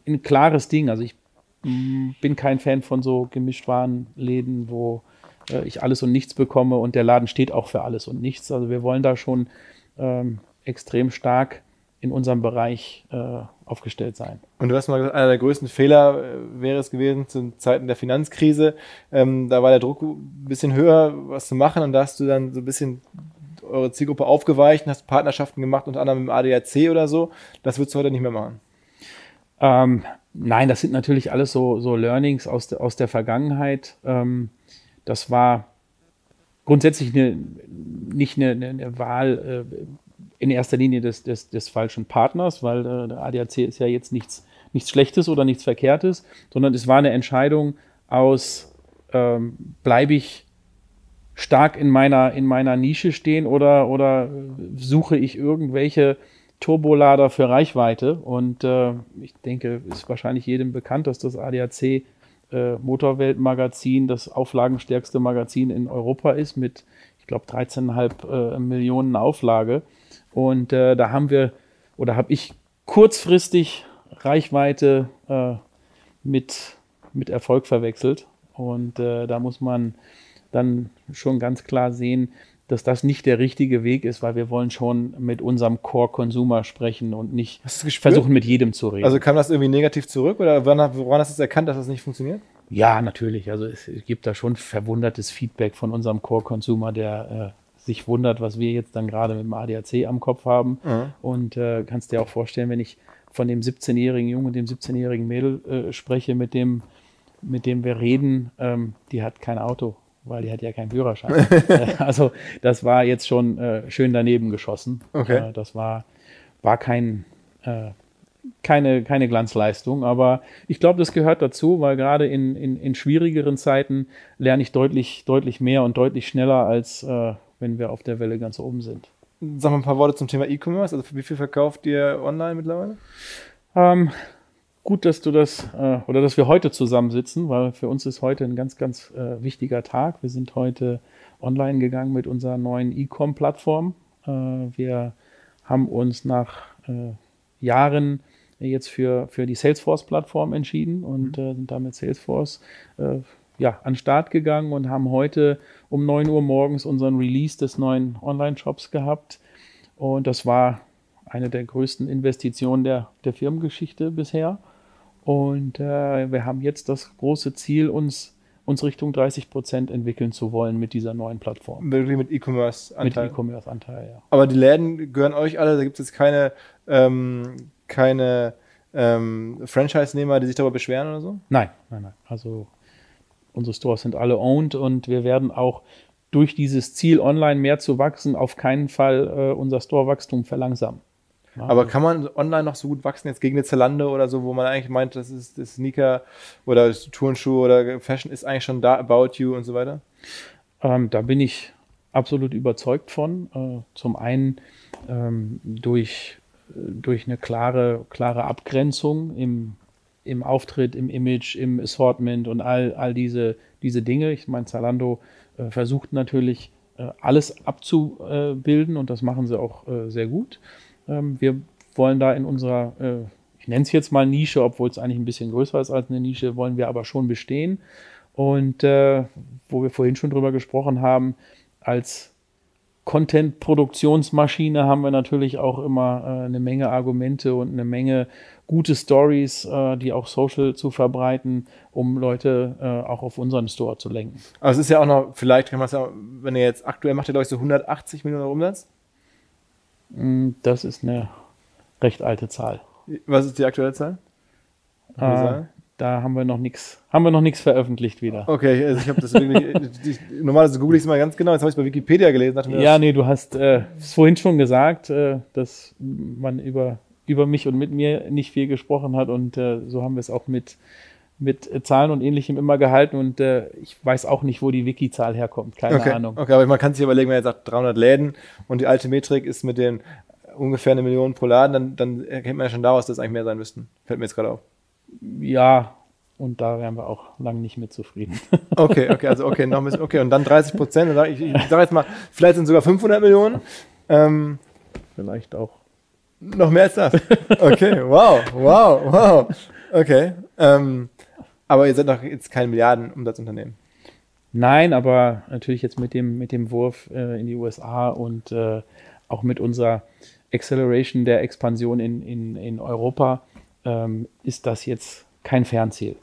ein, klares Ding. Also ich bin kein Fan von so Gemischtwarenläden, wo äh, ich alles und nichts bekomme und der Laden steht auch für alles und nichts. Also wir wollen da schon ähm, extrem stark in unserem Bereich äh, aufgestellt sein. Und du hast mal gesagt, einer der größten Fehler äh, wäre es gewesen zu Zeiten der Finanzkrise. Ähm, da war der Druck ein bisschen höher, was zu machen und da hast du dann so ein bisschen eure Zielgruppe aufgeweicht und hast Partnerschaften gemacht, unter anderem im ADAC oder so. Das würdest du heute nicht mehr machen. Ähm, nein, das sind natürlich alles so, so Learnings aus, de, aus der Vergangenheit. Ähm, das war grundsätzlich eine, nicht eine, eine Wahl äh, in erster Linie des, des, des falschen Partners, weil äh, der ADAC ist ja jetzt nichts, nichts Schlechtes oder nichts Verkehrtes, sondern es war eine Entscheidung aus, ähm, bleibe ich stark in meiner, in meiner Nische stehen oder, oder suche ich irgendwelche Turbolader für Reichweite? Und äh, ich denke, ist wahrscheinlich jedem bekannt, dass das ADAC äh, Motorwelt-Magazin das auflagenstärkste Magazin in Europa ist mit, ich glaube, 13,5 äh, Millionen Auflage. Und äh, da haben wir oder habe ich kurzfristig Reichweite äh, mit, mit Erfolg verwechselt. Und äh, da muss man dann schon ganz klar sehen, dass das nicht der richtige Weg ist, weil wir wollen schon mit unserem Core-Consumer sprechen und nicht versuchen, mit jedem zu reden. Also kam das irgendwie negativ zurück oder woran, hast du erkannt, dass das nicht funktioniert? Ja, natürlich. Also es gibt da schon verwundertes Feedback von unserem Core-Consumer, der äh, sich wundert, was wir jetzt dann gerade mit dem ADAC am Kopf haben. Mhm. Und äh, kannst dir auch vorstellen, wenn ich von dem 17-jährigen Jungen und dem 17-jährigen Mädel äh, spreche, mit dem, mit dem wir reden, ähm, die hat kein Auto, weil die hat ja keinen Führerschein. Also das war jetzt schon äh, schön daneben geschossen. Okay. Äh, das war, war kein äh, keine, keine Glanzleistung, aber ich glaube, das gehört dazu, weil gerade in, in, in schwierigeren Zeiten lerne ich deutlich, deutlich mehr und deutlich schneller als äh, wenn wir auf der Welle ganz oben sind. Sag mal ein paar Worte zum Thema E-Commerce. Also wie viel verkauft ihr online mittlerweile? Ähm, gut, dass du das äh, oder dass wir heute zusammensitzen, weil für uns ist heute ein ganz, ganz äh, wichtiger Tag. Wir sind heute online gegangen mit unserer neuen E-Com-Plattform. Äh, wir haben uns nach äh, Jahren jetzt für, für die Salesforce-Plattform entschieden und mhm. Äh, sind damit Salesforce äh, ja, an den Start gegangen und haben heute um 9 Uhr morgens unseren Release des neuen Online-Shops gehabt. Und das war eine der größten Investitionen der, der Firmengeschichte bisher. Und äh, wir haben jetzt das große Ziel, uns uns Richtung 30 Prozent entwickeln zu wollen mit dieser neuen Plattform. Wirklich mit E-Commerce-Anteil. Mit E-Commerce-Anteil, ja. Aber die Läden gehören euch alle, da gibt es jetzt keine, ähm, keine ähm, Franchise-Nehmer, die sich darüber beschweren oder so? Nein, nein, nein. Also unsere Stores sind alle owned und wir werden auch durch dieses Ziel, online mehr zu wachsen, auf keinen Fall äh, unser Store-Wachstum verlangsamen. Aber kann man online noch so gut wachsen, jetzt gegen eine Zalando oder so, wo man eigentlich meint, das ist das Sneaker oder Turnschuhe oder Fashion ist eigentlich schon da, About You und so weiter? Ähm, da bin ich absolut überzeugt von. Äh, zum einen ähm, durch, äh, durch eine klare, klare Abgrenzung im, im Auftritt, im Image, im Assortment und all, all diese, diese Dinge. Ich meine, Zalando äh, versucht natürlich äh, alles abzubilden und das machen sie auch äh, sehr gut. Ähm, wir wollen da in unserer, äh, ich nenne es jetzt mal Nische, obwohl es eigentlich ein bisschen größer ist als eine Nische, wollen wir aber schon bestehen. Und äh, wo wir vorhin schon drüber gesprochen haben, als Content-Produktionsmaschine haben wir natürlich auch immer äh, eine Menge Argumente und eine Menge gute Stories, äh, die auch social zu verbreiten, um Leute äh, auch auf unseren Store zu lenken. Aber es ist ja auch noch, vielleicht kann man es ja, wenn ihr jetzt aktuell macht, ihr glaube ich so 180 Millionen Umsatz? Mm, das ist eine recht alte Zahl. Was ist die aktuelle Zahl? Äh, da haben wir noch nichts, haben wir noch nichts veröffentlicht wieder. Okay, also ich habe das wirklich, normalerweise google ich es mal ganz genau, jetzt habe ich es bei Wikipedia gelesen. Ja, nee, du hast äh, es vorhin schon gesagt, äh, dass man über über mich und mit mir nicht viel gesprochen hat. Und äh, so haben wir es auch mit, mit Zahlen und ähnlichem immer gehalten. Und äh, ich weiß auch nicht, wo die Wiki-Zahl herkommt. Keine okay. Ahnung. Okay, aber man kann sich überlegen, wenn er sagt 300 Läden und die alte Metrik ist mit den ungefähr eine Million pro Laden, dann, dann erkennt man ja schon daraus, dass es eigentlich mehr sein müssten. Fällt mir jetzt gerade auf. Ja, und da wären wir auch lange nicht mit zufrieden. Okay, okay, also okay, noch ein bisschen, okay, und dann 30 Prozent. Ich, ich sage jetzt mal, vielleicht sind es sogar 500 Millionen. Ähm, vielleicht auch noch mehr als das? Okay, wow, wow, wow. Okay. Ähm, aber ihr seid doch jetzt kein Milliardenumsatzunternehmen. Nein, aber natürlich jetzt mit dem, mit dem Wurf äh, in die USA und äh, auch mit unserer Acceleration der Expansion in, in, in Europa ähm, ist das jetzt kein Fernziel.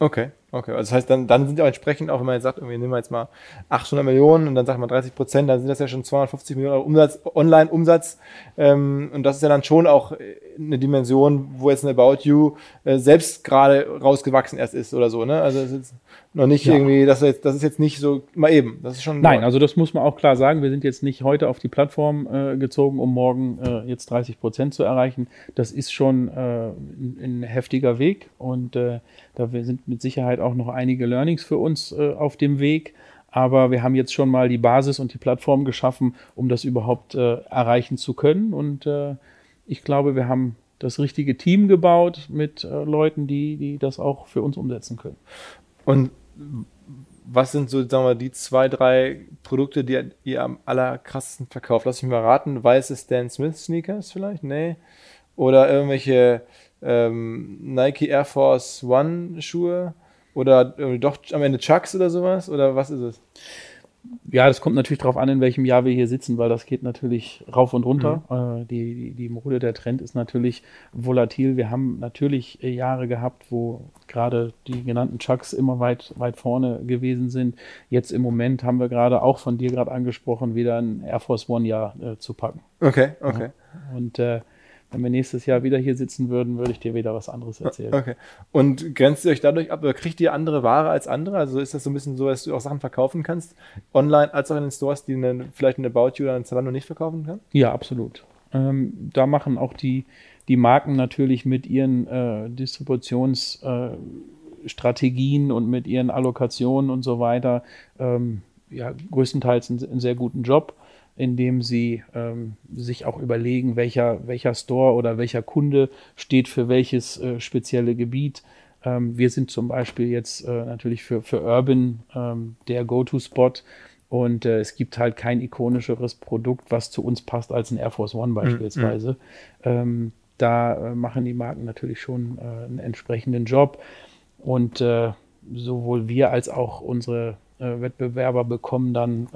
Okay. Okay, also das heißt, dann, dann sind ja entsprechend auch, wenn man jetzt sagt, irgendwie nehmen wir jetzt mal 800 Millionen und dann sagt man 30 Prozent, dann sind das ja schon 250 Millionen Umsatz, Online-Umsatz. Ähm, und das ist ja dann schon auch eine Dimension, wo jetzt ein About You äh, selbst gerade rausgewachsen erst ist oder so, ne? Also es ist noch nicht ja. irgendwie, das ist, jetzt, das ist jetzt nicht so mal eben. Das ist schon. Nein, neu. also das muss man auch klar sagen. Wir sind jetzt nicht heute auf die Plattform äh, gezogen, um morgen äh, jetzt 30 Prozent zu erreichen. Das ist schon äh, ein, ein, heftiger Weg und äh, da sind mit Sicherheit auch noch einige Learnings für uns äh, auf dem Weg. Aber wir haben jetzt schon mal die Basis und die Plattform geschaffen, um das überhaupt äh, erreichen zu können. Und äh, ich glaube, wir haben das richtige Team gebaut mit äh, Leuten, die, die das auch für uns umsetzen können. Und was sind so, sagen wir, die zwei, drei Produkte, die ihr am allerkrassesten verkauft? Lass mich mal raten. Weiße Stan Smith Sneakers vielleicht? Nee. Oder irgendwelche ähm, Nike Air Force One Schuhe? Oder doch am Ende Chucks oder sowas? Oder was ist es? Ja, das kommt natürlich darauf an, in welchem Jahr wir hier sitzen, weil das geht natürlich rauf und runter. Mhm. Äh, die, die, die Mode, der Trend ist natürlich volatil. Wir haben natürlich äh, Jahre gehabt, wo gerade die genannten Chucks immer weit, weit vorne gewesen sind. Jetzt im Moment haben wir gerade auch von dir gerade angesprochen, wieder ein Air Force One Jahr äh, zu packen. Okay, okay. Ja. Und äh, wenn wir nächstes Jahr wieder hier sitzen würden, würde ich dir wieder was anderes erzählen. Okay. Und grenzt ihr euch dadurch ab oder kriegt ihr andere Ware als andere? Also ist das so ein bisschen so, dass du auch Sachen verkaufen kannst, online als auch in den Stores, die eine, vielleicht eine About You oder ein Zalando nicht verkaufen kann? Ja, absolut. Ähm, da machen auch die, die Marken natürlich mit ihren äh, Distributionsstrategien äh, und mit ihren Allokationen und so weiter ähm, ja, größtenteils einen, einen sehr guten Job indem sie ähm, sich auch überlegen, welcher, welcher Store oder welcher Kunde steht für welches äh, spezielle Gebiet. Ähm, wir sind zum Beispiel jetzt äh, natürlich für, für Urban ähm, der Go-To-Spot und äh, es gibt halt kein ikonischeres Produkt, was zu uns passt als ein Air Force One mhm, beispielsweise. Mhm. da äh, machen die Marken natürlich schon äh, einen entsprechenden Job und äh, sowohl wir als auch unsere Wettbewerber bekommen dann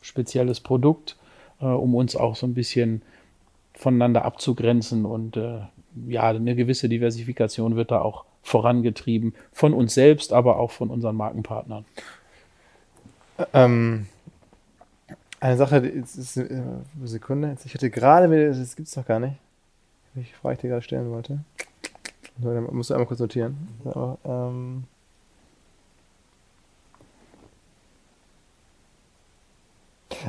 spezielles Produkt, äh, um uns auch so ein bisschen voneinander abzugrenzen und äh, ja, eine gewisse Diversifikation wird da auch vorangetrieben. Von uns selbst, aber auch von unseren Markenpartnern. Ähm, eine Sache, ist, ist, äh, Sekunde, ich hatte gerade das gibt es doch gar nicht, welche Frage ich dir gerade stellen wollte. Da musst du einmal kurz notieren. Aber, ähm,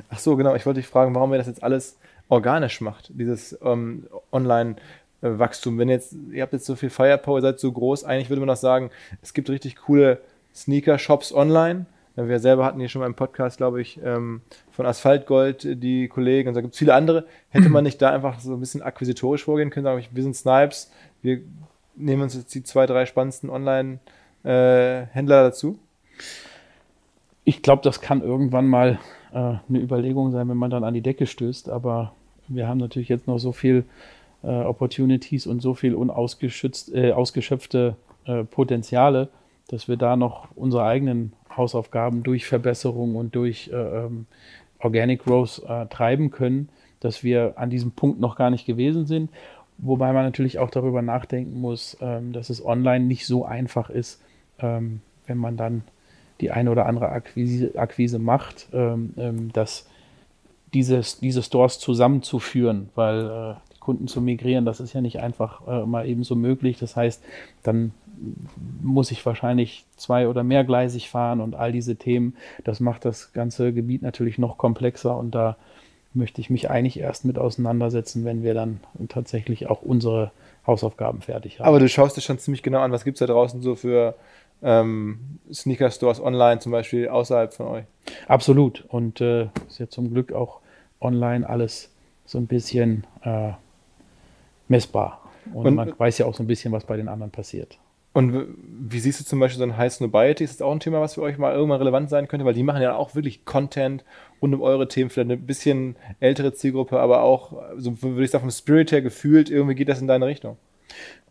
Ach so, genau. Ich wollte dich fragen, warum ihr das jetzt alles organisch macht, dieses ähm, Online-Wachstum. Wenn jetzt, ihr habt jetzt so viel Firepower, ihr seid so groß, eigentlich würde man doch sagen, es gibt richtig coole Sneaker-Shops online. Wir selber hatten hier schon mal im Podcast, glaube ich, ähm, von Asphaltgold die Kollegen und da gibt es viele andere. Hätte man nicht da einfach so ein bisschen akquisitorisch vorgehen können, sagen wir sind Snipes, wir nehmen uns jetzt die zwei, drei spannendsten Online-Händler äh, dazu? Ich glaube, das kann irgendwann mal äh, eine Überlegung sein, wenn man dann an die Decke stößt, aber wir haben natürlich jetzt noch so viel äh, Opportunities und so viel unausgeschützt, äh, ausgeschöpfte äh, Potenziale, dass wir da noch unsere eigenen Hausaufgaben durch Verbesserung und durch äh, ähm, Organic Growth äh, treiben können, dass wir an diesem Punkt noch gar nicht gewesen sind. Wobei man natürlich auch darüber nachdenken muss, ähm, dass es online nicht so einfach ist, ähm, wenn man dann die eine oder andere Akquise, Akquise macht, ähm, ähm, dass dieses, diese Stores zusammenzuführen, weil äh, die Kunden zu migrieren, das ist ja nicht einfach äh, mal eben so möglich. Das heißt, dann muss ich wahrscheinlich zwei oder mehrgleisig fahren und all diese Themen. Das macht das ganze Gebiet natürlich noch komplexer und da möchte ich mich eigentlich erst mit auseinandersetzen, wenn wir dann tatsächlich auch unsere Hausaufgaben fertig haben. Aber du schaust dir schon ziemlich genau an, was gibt es da draußen so für ähm, Sneaker-Stores online zum Beispiel außerhalb von euch. Absolut. Und äh, ist ja zum Glück auch online alles so ein bisschen äh, messbar. Und, und, man weiß ja auch so ein bisschen, was bei den anderen passiert. Und wie siehst du zum Beispiel so ein High Snobiety? Ist das auch ein Thema, was für euch mal irgendwann relevant sein könnte? Weil die machen ja auch wirklich Content rund um eure Themen, vielleicht eine bisschen ältere Zielgruppe, aber auch, so würde ich sagen, vom Spirit her gefühlt, irgendwie geht das in deine Richtung.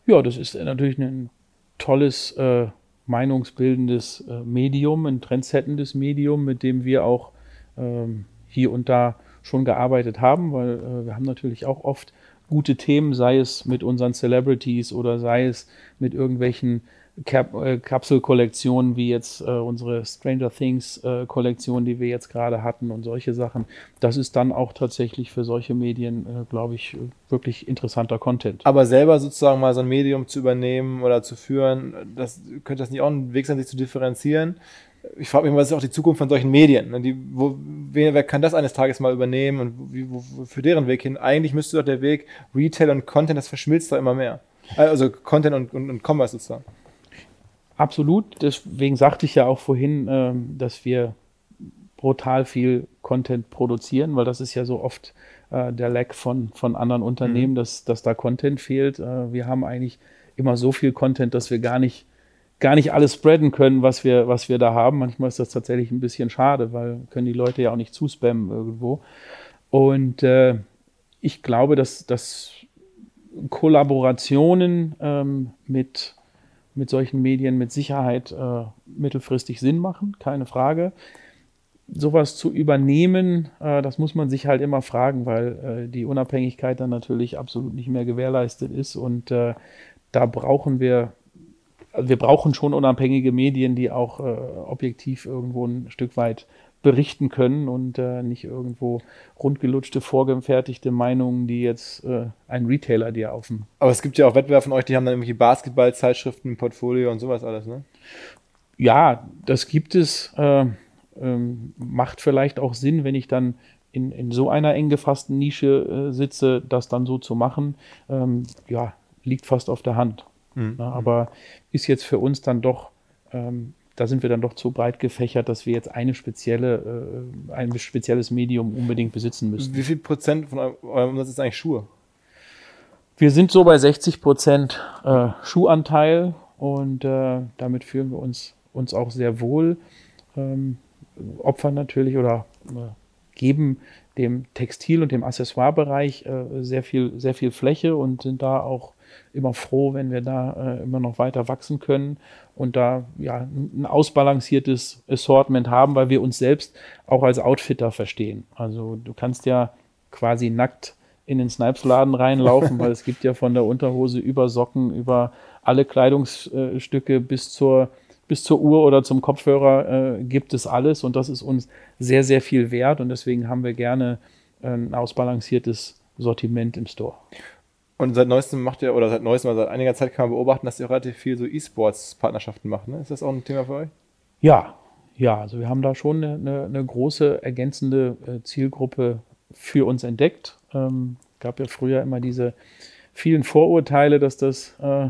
Ja, das ist natürlich ein tolles äh, meinungsbildendes äh, Medium, ein trendsettendes Medium, mit dem wir auch ähm, hier und da schon gearbeitet haben, weil äh, wir haben natürlich auch oft gute Themen, sei es mit unseren Celebrities oder sei es mit irgendwelchen Cap äh, Kapselkollektionen wie jetzt äh, unsere Stranger Things äh, Kollektion, die wir jetzt gerade hatten und solche Sachen. Das ist dann auch tatsächlich für solche Medien, äh, glaube ich, wirklich interessanter Content. Aber selber sozusagen mal so ein Medium zu übernehmen oder zu führen, das könnte das nicht auch ein Weg sein, sich zu differenzieren? Ich frage mich mal, was ist auch die Zukunft von solchen Medien? Ne? Die, wo, wer, wer, kann das eines Tages mal übernehmen und wie, wo, für deren Weg hin? Eigentlich müsste doch der Weg Retail und Content, das verschmilzt da immer mehr. Also Content und, und, und Commerce sozusagen. Absolut. Deswegen sagte ich ja auch vorhin, äh, dass wir brutal viel Content produzieren, weil das ist ja so oft äh, der Lack von, von anderen Unternehmen, mhm. dass, dass da Content fehlt. Äh, wir haben eigentlich immer so viel Content, dass wir gar nicht, gar nicht alles spreaden können, was wir, was wir da haben. Manchmal ist das tatsächlich ein bisschen schade, weil können die Leute ja auch nicht zuspammen irgendwo. Und äh, ich glaube, dass, dass Kollaborationen ähm, mit mit solchen Medien mit Sicherheit äh, mittelfristig Sinn machen, keine Frage. Sowas zu übernehmen, äh, das muss man sich halt immer fragen, weil äh, die Unabhängigkeit dann natürlich absolut nicht mehr gewährleistet ist und äh, da brauchen wir, wir brauchen schon unabhängige Medien, die auch äh, objektiv irgendwo ein Stück weit berichten können und äh, nicht irgendwo rundgelutschte, vorgefertigte Meinungen, die jetzt äh, ein Retailer dir auf dem. Aber es gibt ja auch Wettbewerber von euch, die haben dann irgendwelche Basketballzeitschriften, Portfolio und sowas alles, ne? Ja, das gibt es. Äh, ähm, macht vielleicht auch Sinn, wenn ich dann in, in so einer eng gefassten Nische äh, sitze, das dann so zu machen. Ähm, ja, liegt fast auf der Hand. Mhm. Ja, aber ist jetzt für uns dann doch ähm, da sind wir dann doch zu breit gefächert, dass wir jetzt eine spezielle, äh, ein spezielles Medium unbedingt besitzen müssen. Wie viel Prozent von eurem Umsatz ist eigentlich Schuhe? Wir sind so bei 60 Prozent äh, Schuhanteil und äh, damit fühlen wir uns, uns auch sehr wohl. Ähm, opfern natürlich oder äh, geben dem Textil- und dem Accessoirebereich äh, sehr viel, sehr viel Fläche und sind da auch immer froh, wenn wir da äh, immer noch weiter wachsen können und da ja ein ausbalanciertes Assortment haben, weil wir uns selbst auch als Outfitter verstehen. Also du kannst ja quasi nackt in den Snipes-Laden reinlaufen, weil es gibt ja von der Unterhose über Socken, über alle Kleidungsstücke bis zur bis zur Uhr oder zum Kopfhörer äh, gibt es alles und das ist uns sehr, sehr viel wert und deswegen haben wir gerne ein ausbalanciertes Sortiment im Store. Und seit neuestem macht ihr, oder seit neuestem, also seit einiger Zeit kann man beobachten, dass ihr relativ viel so E-Sports-Partnerschaften macht. Ne? Ist das auch ein Thema für euch? Ja, ja, also wir haben da schon eine, eine, eine große ergänzende äh, Zielgruppe für uns entdeckt. Ähm, gab ja früher immer diese vielen Vorurteile, dass das äh,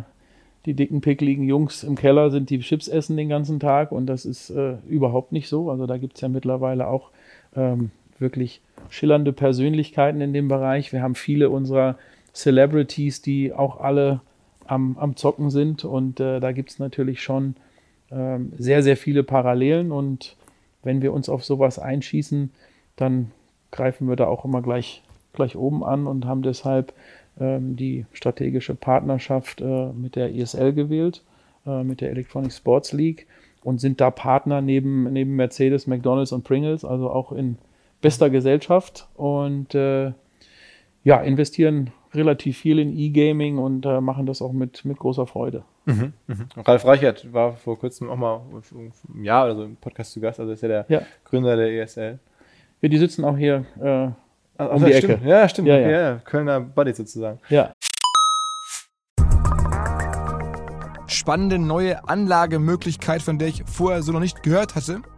die dicken, pickligen Jungs im Keller sind, die Chips essen den ganzen Tag und das ist äh, überhaupt nicht so. Also da gibt es ja mittlerweile auch ähm, wirklich schillernde Persönlichkeiten in dem Bereich. Wir haben viele unserer Celebrities, die auch alle am, am Zocken sind. Und äh, da gibt es natürlich schon ähm, sehr, sehr viele Parallelen. Und wenn wir uns auf sowas einschießen, dann greifen wir da auch immer gleich, gleich oben an und haben deshalb ähm, die strategische Partnerschaft äh, mit der ESL gewählt, äh, mit der Electronic Sports League und sind da Partner neben, neben Mercedes, McDonalds und Pringles, also auch in bester Gesellschaft. Und äh, ja, investieren relativ viel in E-Gaming und äh, machen das auch mit, mit großer Freude. Mhm, mhm. Ralf Reichert war vor kurzem auch mal im Jahr oder so im Podcast zu Gast, also ist ja der ja. Gründer der ESL. Ja, die sitzen auch hier äh, Ach, um die Ecke. Stimmt. Ja, stimmt. Ja, ja. ja, Kölner Buddy sozusagen. Ja. Spannende neue Anlagemöglichkeit, von der ich vorher so noch nicht gehört hatte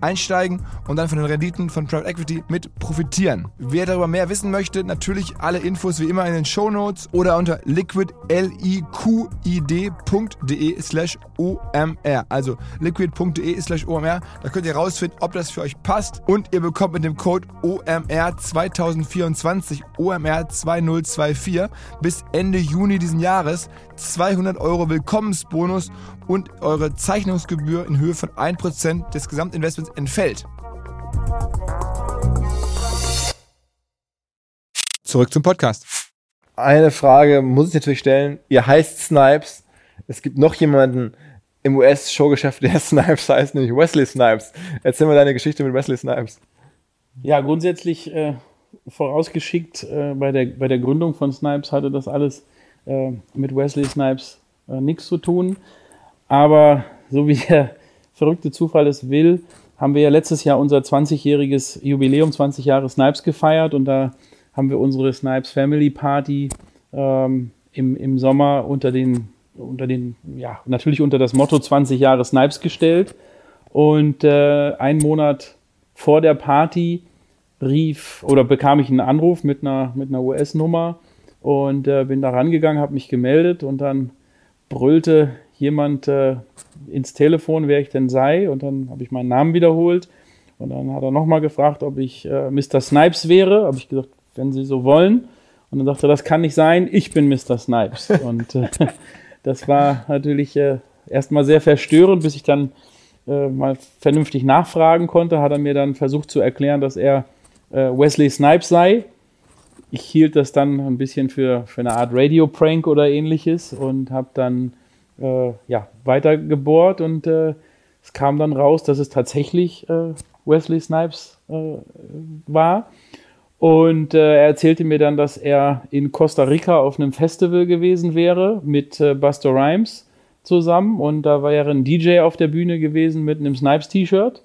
einsteigen und dann von den Renditen von Private Equity mit profitieren. Wer darüber mehr wissen möchte, natürlich alle Infos wie immer in den Show Notes oder unter liquidliquid.de slash omr. Also liquid.de slash omr. Da könnt ihr rausfinden, ob das für euch passt und ihr bekommt mit dem Code OMR 2024 OMR 2024 bis Ende Juni diesen Jahres 200 Euro Willkommensbonus und eure Zeichnungsgebühr in Höhe von 1% des Gesamtinvestments entfällt. Zurück zum Podcast. Eine Frage muss ich natürlich stellen. Ihr heißt Snipes. Es gibt noch jemanden im US-Showgeschäft, der Snipes heißt, nämlich Wesley Snipes. Erzähl mal deine Geschichte mit Wesley Snipes. Ja, grundsätzlich äh, vorausgeschickt, äh, bei, der, bei der Gründung von Snipes hatte das alles äh, mit Wesley Snipes äh, nichts zu tun. Aber so wie der verrückte Zufall es will, haben wir ja letztes Jahr unser 20-jähriges Jubiläum, 20 Jahre Snipes gefeiert und da haben wir unsere Snipes Family Party ähm, im, im Sommer unter den, unter den, ja, natürlich unter das Motto 20 Jahre Snipes gestellt. Und äh, einen Monat vor der Party rief oder bekam ich einen Anruf mit einer, mit einer US-Nummer und äh, bin da rangegangen, habe mich gemeldet und dann brüllte jemand äh, ins Telefon, wer ich denn sei. Und dann habe ich meinen Namen wiederholt. Und dann hat er nochmal gefragt, ob ich äh, Mr. Snipes wäre. Habe ich gesagt, wenn Sie so wollen. Und dann sagte er, das kann nicht sein, ich bin Mr. Snipes. Und äh, das war natürlich äh, erstmal sehr verstörend, bis ich dann äh, mal vernünftig nachfragen konnte, hat er mir dann versucht zu erklären, dass er äh, Wesley Snipes sei ich hielt das dann ein bisschen für, für eine Art Radio-Prank oder ähnliches und habe dann äh, ja, weiter gebohrt und äh, es kam dann raus, dass es tatsächlich äh, Wesley Snipes äh, war. Und äh, er erzählte mir dann, dass er in Costa Rica auf einem Festival gewesen wäre mit äh, Buster Rhymes zusammen und da war ja ein DJ auf der Bühne gewesen mit einem Snipes-T-Shirt.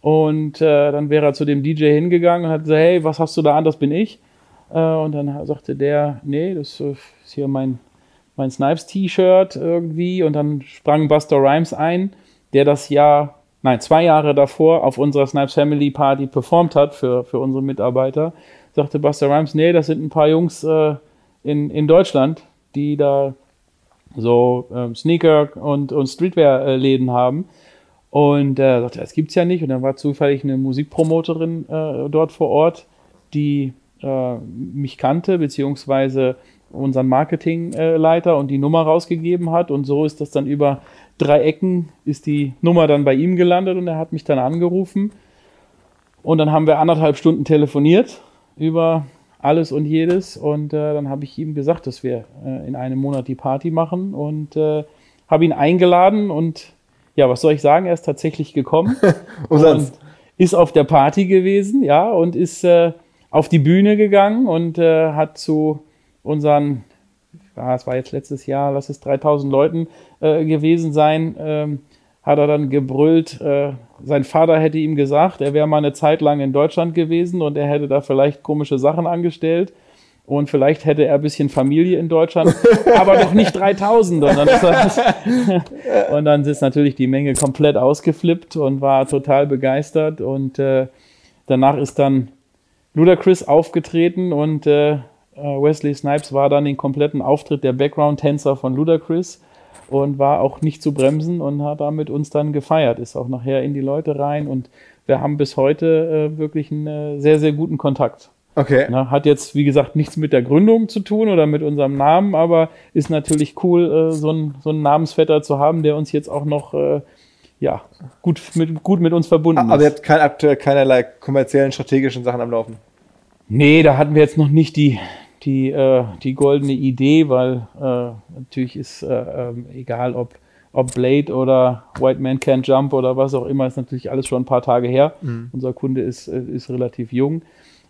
Und dann wäre er zu dem DJ hingegangen und hat gesagt, hey, was hast du da an, das bin ich. Äh, und dann sagte der, nee, das ist hier mein, mein Snipes-T-Shirt irgendwie. Und dann sprang Buster Rhymes ein, der das Jahr, nein, zwei Jahre davor auf unserer Snipes Family Party performt hat für, für unsere Mitarbeiter. sagte Buster Rhymes, nee, das sind ein paar Jungs äh, in, in Deutschland, die da so ähm, Sneaker und, und Streetwear-Läden haben. Und er äh, sagte, das gibt's ja nicht. Und dann war zufällig eine Musikpromoterin äh, dort vor Ort, die äh, mich kannte, beziehungsweise unseren Marketingleiter und die Nummer rausgegeben hat. Und so ist das dann über drei Ecken, ist die Nummer dann bei ihm gelandet und er hat mich dann angerufen. Und dann haben wir anderthalb Stunden telefoniert über alles und jedes. Und äh, dann habe ich ihm gesagt, dass wir äh, in einem Monat die Party machen und äh, habe ihn eingeladen. Und ja, was soll ich sagen? Er ist tatsächlich gekommen und ist auf der Party gewesen, ja, und ist äh, auf die Bühne gegangen und äh, hat zu unseren, ja, es war jetzt letztes Jahr, lass es 3000 Leuten äh, gewesen sein, ähm, hat er dann gebrüllt, äh, sein Vater hätte ihm gesagt, er wäre mal eine Zeit lang in Deutschland gewesen und er hätte da vielleicht komische Sachen angestellt. Und vielleicht hätte er ein bisschen Familie in Deutschland, aber doch nicht 3000. Und dann, ist und dann ist natürlich die Menge komplett ausgeflippt und war total begeistert. Und äh, danach ist dann Ludacris aufgetreten und äh, Wesley Snipes war dann den kompletten Auftritt der Background-Tänzer von Ludacris und war auch nicht zu bremsen und hat damit uns dann gefeiert, ist auch nachher in die Leute rein und wir haben bis heute äh, wirklich einen äh, sehr, sehr guten Kontakt. Okay. Na, hat jetzt, wie gesagt, nichts mit der Gründung zu tun oder mit unserem Namen, aber ist natürlich cool, äh, so, einen, so einen Namensvetter zu haben, der uns jetzt auch noch äh, ja, gut, mit, gut mit uns verbunden aber ist. Aber ihr habt kein, aktuell keinerlei kommerziellen, strategischen Sachen am Laufen? Nee, da hatten wir jetzt noch nicht die, die, äh, die goldene Idee, weil äh, natürlich ist äh, ähm, egal, ob, ob Blade oder White Man Can't Jump oder was auch immer, ist natürlich alles schon ein paar Tage her. Mhm. Unser Kunde ist, äh, ist relativ jung.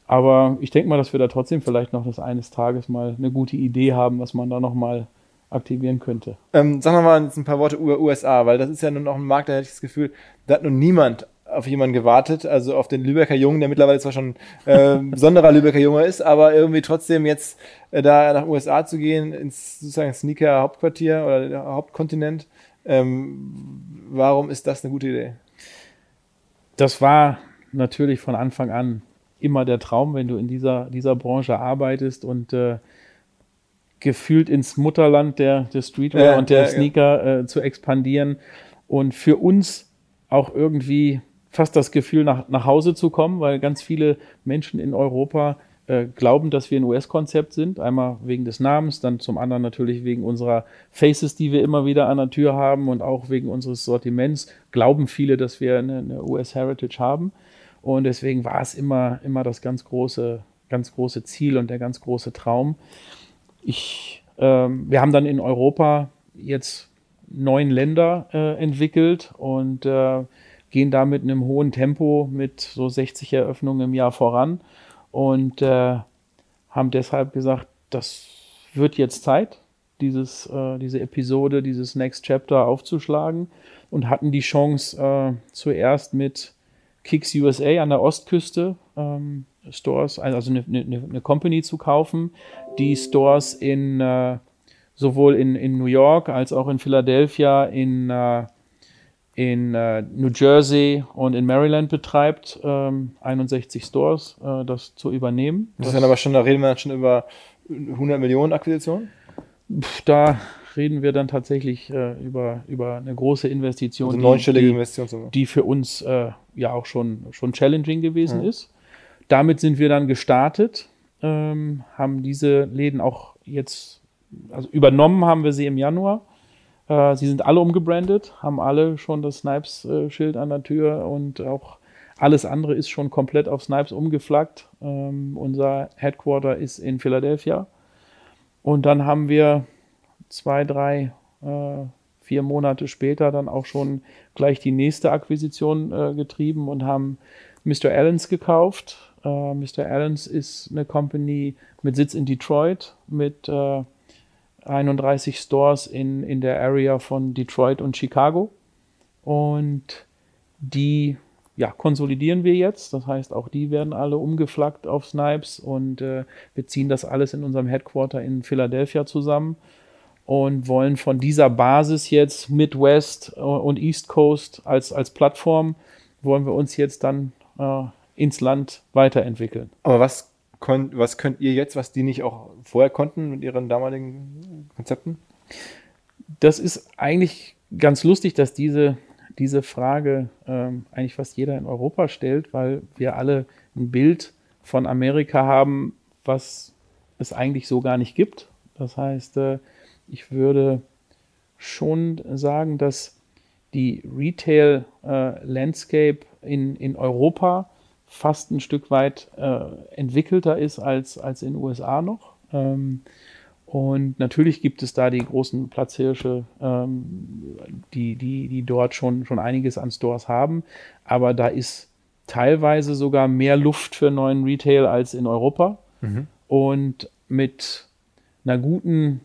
Aber ich denke mal, dass wir da trotzdem vielleicht noch das eines Tages mal eine gute Idee haben, was man da noch mal aktivieren könnte. Ähm, sagen wir mal jetzt ein paar Worte über USA, weil das ist ja nun auch ein Markt, da hätte ich das Gefühl, da hat nun niemand auf jemanden gewartet, also auf den Lübecker Jungen, der mittlerweile zwar schon äh, besonderer Lübecker Junge ist, aber irgendwie trotzdem jetzt äh, da nach USA zu gehen, ins sozusagen Sneaker Hauptquartier oder Hauptkontinent. Ähm, warum ist das eine gute Idee? Das war natürlich von Anfang an immer der Traum, wenn du in dieser, dieser Branche arbeitest und äh, gefühlt ins Mutterland der, der Streetwear ja, und der ja, Sneaker ja. Äh, zu expandieren und für uns auch irgendwie fast das Gefühl, nach, nach Hause zu kommen, weil ganz viele Menschen in Europa äh, glauben, dass wir ein US-Konzept sind. Einmal wegen des Namens, dann zum anderen natürlich wegen unserer Faces, die wir immer wieder an der Tür haben und auch wegen unseres Sortiments. Glauben viele, dass wir eine, eine US-Heritage haben. Und deswegen war es immer, immer das ganz große, ganz große Ziel und der ganz große Traum. Ich, ähm, wir haben dann in Europa jetzt neun Länder äh, entwickelt und äh, gehen da mit einem hohen Tempo mit so 60 Eröffnungen im Jahr voran und äh, haben deshalb gesagt, das wird jetzt Zeit, dieses, äh, diese Episode, dieses Next Chapter aufzuschlagen und hatten die Chance äh, zuerst mit Kicks USA an der Ostküste ähm, Stores, also eine, eine, eine, Company zu kaufen, die Stores in äh, sowohl in, in New York als auch in Philadelphia, in äh, in äh, New Jersey und in Maryland betreibt, ähm, 61 Stores, äh, das zu übernehmen. Das, das ist dann aber schon, da reden wir dann schon über 100 Millionen Akquisitionen? Da reden wir dann tatsächlich äh, über, über eine große Investition, also neunstellige Investition die für uns äh, ja auch schon, schon challenging gewesen mhm. ist. Damit sind wir dann gestartet, ähm, haben diese Läden auch jetzt, also übernommen haben wir sie im Januar äh, sie sind alle umgebrandet, haben alle schon das Snipes-Schild an der Tür und auch alles andere ist schon komplett auf Snipes umgeflaggt. Ähm, unser Headquarter ist in Philadelphia. Und dann haben wir zwei, drei, äh, vier Monate später dann auch schon gleich die nächste Akquisition äh, getrieben und haben Mr. Allens gekauft. Äh, Mr. Allens ist eine Company mit Sitz in Detroit mit äh, 31 Stores in, in der Area von Detroit und Chicago. Und die ja, konsolidieren wir jetzt. Das heißt, auch die werden alle umgeflaggt auf Snipes und äh, wir ziehen das alles in unserem Headquarter in Philadelphia zusammen und wollen von dieser Basis jetzt Midwest und East Coast als, als Plattform wollen wir uns jetzt dann äh, ins Land weiterentwickeln. Aber was was könnt ihr jetzt, was die nicht auch vorher konnten mit ihren damaligen Konzepten? Das ist eigentlich ganz lustig, dass diese, diese Frage ähm, eigentlich fast jeder in Europa stellt, weil wir alle ein Bild von Amerika haben, was es eigentlich so gar nicht gibt. Das heißt, äh, ich würde schon sagen, dass die Retail-Landscape äh, in, in Europa fast ein Stück weit äh, entwickelter ist als, als in den USA noch. Ähm, und natürlich gibt es da die großen Platzhirsche, ähm, die, die, die dort schon, schon einiges an Stores haben. Aber da ist teilweise sogar mehr Luft für neuen Retail als in Europa. Mhm. Und mit einer guten,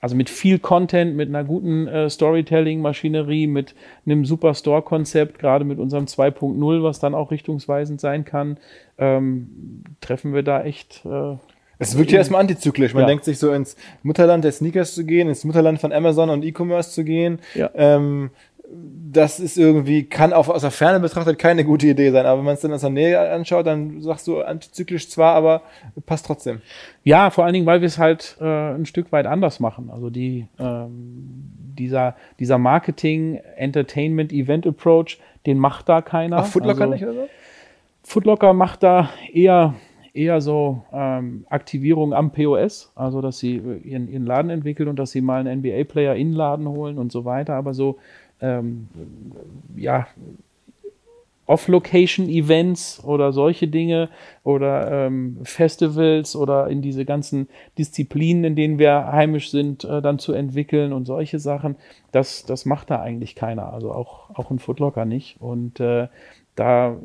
also mit viel Content, mit einer guten äh, Storytelling-Maschinerie, mit einem super Store-Konzept, gerade mit unserem 2.0, was dann auch richtungsweisend sein kann, ähm, treffen wir da echt. Äh, es wirkt ja erstmal antizyklisch. Man ja. denkt sich so ins Mutterland der Sneakers zu gehen, ins Mutterland von Amazon und E-Commerce zu gehen. Ja. Ähm, das ist irgendwie, kann auch aus der Ferne betrachtet keine gute Idee sein. Aber wenn man es dann aus der Nähe anschaut, dann sagst du antizyklisch zwar, aber passt trotzdem. Ja, vor allen Dingen, weil wir es halt äh, ein Stück weit anders machen. Also die, ähm, dieser, dieser Marketing, Entertainment, Event Approach, den macht da keiner. Ach, Footlocker also, nicht oder so? Footlocker macht da eher eher so ähm, Aktivierung am POS, also dass sie ihren, ihren Laden entwickeln und dass sie mal einen NBA-Player in den Laden holen und so weiter. Aber so ähm, ja, Off-Location-Events oder solche Dinge oder ähm, Festivals oder in diese ganzen Disziplinen, in denen wir heimisch sind, äh, dann zu entwickeln und solche Sachen, das, das macht da eigentlich keiner, also auch, auch ein Footlocker nicht. Und äh, da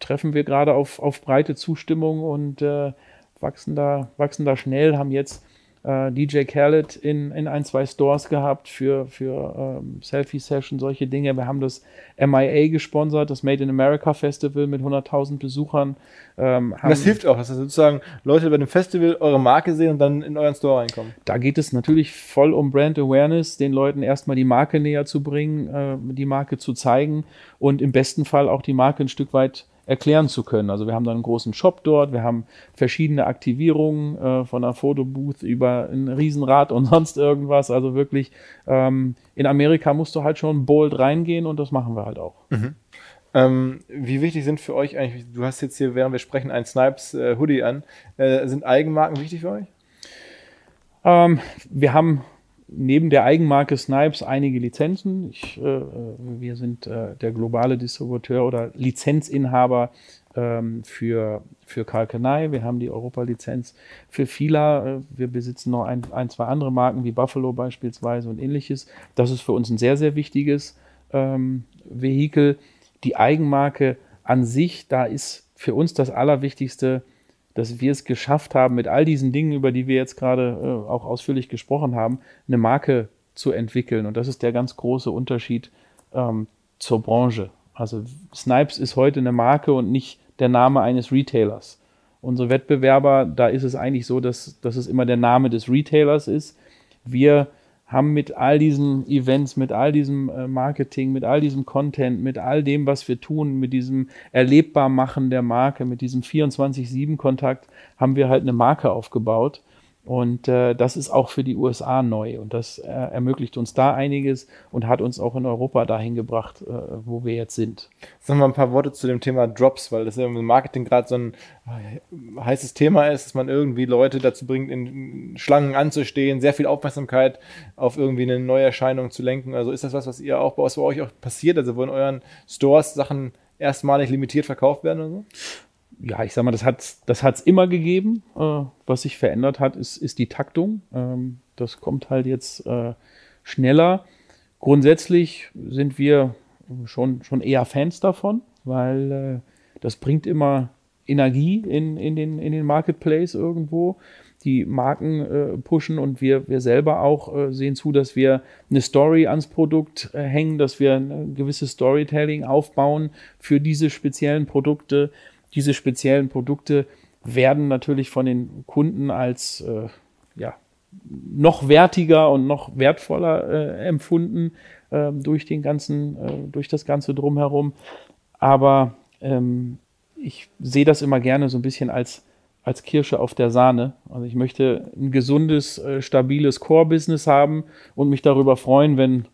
treffen wir gerade auf, auf breite Zustimmung und äh, wachsen, da, wachsen da schnell, haben jetzt DJ Khaled in, in ein, zwei Stores gehabt für, für ähm, Selfie-Session, solche Dinge. Wir haben das MIA gesponsert, das Made in America Festival mit 100.000 Besuchern. Ähm, das hilft auch, dass sozusagen Leute bei dem Festival eure Marke sehen und dann in euren Store reinkommen. Da geht es natürlich voll um Brand Awareness, den Leuten erstmal die Marke näher zu bringen, äh, die Marke zu zeigen und im besten Fall auch die Marke ein Stück weit erklären zu können. Also wir haben dann einen großen Shop dort, wir haben verschiedene Aktivierungen äh, von einer Fotobooth über ein Riesenrad und sonst irgendwas. Also wirklich, ähm, in Amerika musst du halt schon bold reingehen und das machen wir halt auch. Mhm. Ähm, wie wichtig sind für euch eigentlich, du hast jetzt hier, während wir sprechen, ein Snipes äh, Hoodie an. Äh, sind Eigenmarken wichtig für euch? Ähm, wir haben neben der Eigenmarke Snipes einige Lizenzen. Ich, äh, wir sind äh, der globale Distributeur oder Lizenzinhaber ähm, für, für Kalkanei. Wir haben die Europa-Lizenz für Fila. Äh, wir besitzen noch ein, ein, zwei andere Marken wie Buffalo beispielsweise und ähnliches. Das ist für uns ein sehr, sehr wichtiges ähm, Vehikel. Die Eigenmarke an sich, da ist für uns das Allerwichtigste, dass wir es geschafft haben, mit all diesen Dingen, über die wir jetzt gerade äh, auch ausführlich gesprochen haben, eine Marke zu entwickeln. Und das ist der ganz große Unterschied ähm, zur Branche. Also Snipes ist heute eine Marke und nicht der Name eines Retailers. Unsere Wettbewerber, da ist es eigentlich so, dass, dass es immer der Name des Retailers ist. Wir haben mit all diesen Events, mit all diesem äh, Marketing, mit all diesem Content, mit all dem, was wir tun, mit diesem Erlebbarmachen der Marke, mit diesem 24-7-Kontakt, haben wir halt eine Marke aufgebaut. Und äh, das ist auch für die USA neu. Und das äh, ermöglicht uns da einiges und hat uns auch in Europa dahin gebracht, äh, wo wir jetzt sind. Sagen wir mal ein paar Worte zu dem Thema Drops, weil das im Marketing gerade so ein äh, heißes Thema ist, dass man irgendwie Leute dazu bringt, in Schlangen anzustehen, sehr viel Aufmerksamkeit auf irgendwie eine neue Erscheinung zu lenken. Also ist das was, was ihr auch was bei euch auch passiert? Also wo in euren Stores Sachen erstmalig limitiert verkauft werden oder so? Ja, ich sag mal, das hat das hat's immer gegeben. Äh, was sich verändert hat, ist, ist die Taktung. Ähm, das kommt halt jetzt äh, schneller. Grundsätzlich sind wir schon, schon eher Fans davon, weil äh, das bringt immer Energie in, in, den, in den Marketplace irgendwo. Die Marken äh, pushen und wir, wir selber auch äh, sehen zu, dass wir eine Story ans Produkt äh, hängen, dass wir ein gewisses Storytelling aufbauen für diese speziellen Produkte diese speziellen Produkte werden natürlich von den Kunden als äh, ja, noch wertiger und noch wertvoller äh, empfunden äh, durch den ganzen, äh, durch das ganze drumherum. Aber ähm, ich sehe das immer gerne so ein bisschen als, als Kirsche auf der Sahne. Also ich möchte ein gesundes, äh, stabiles Core-Business haben und mich darüber freuen, wenn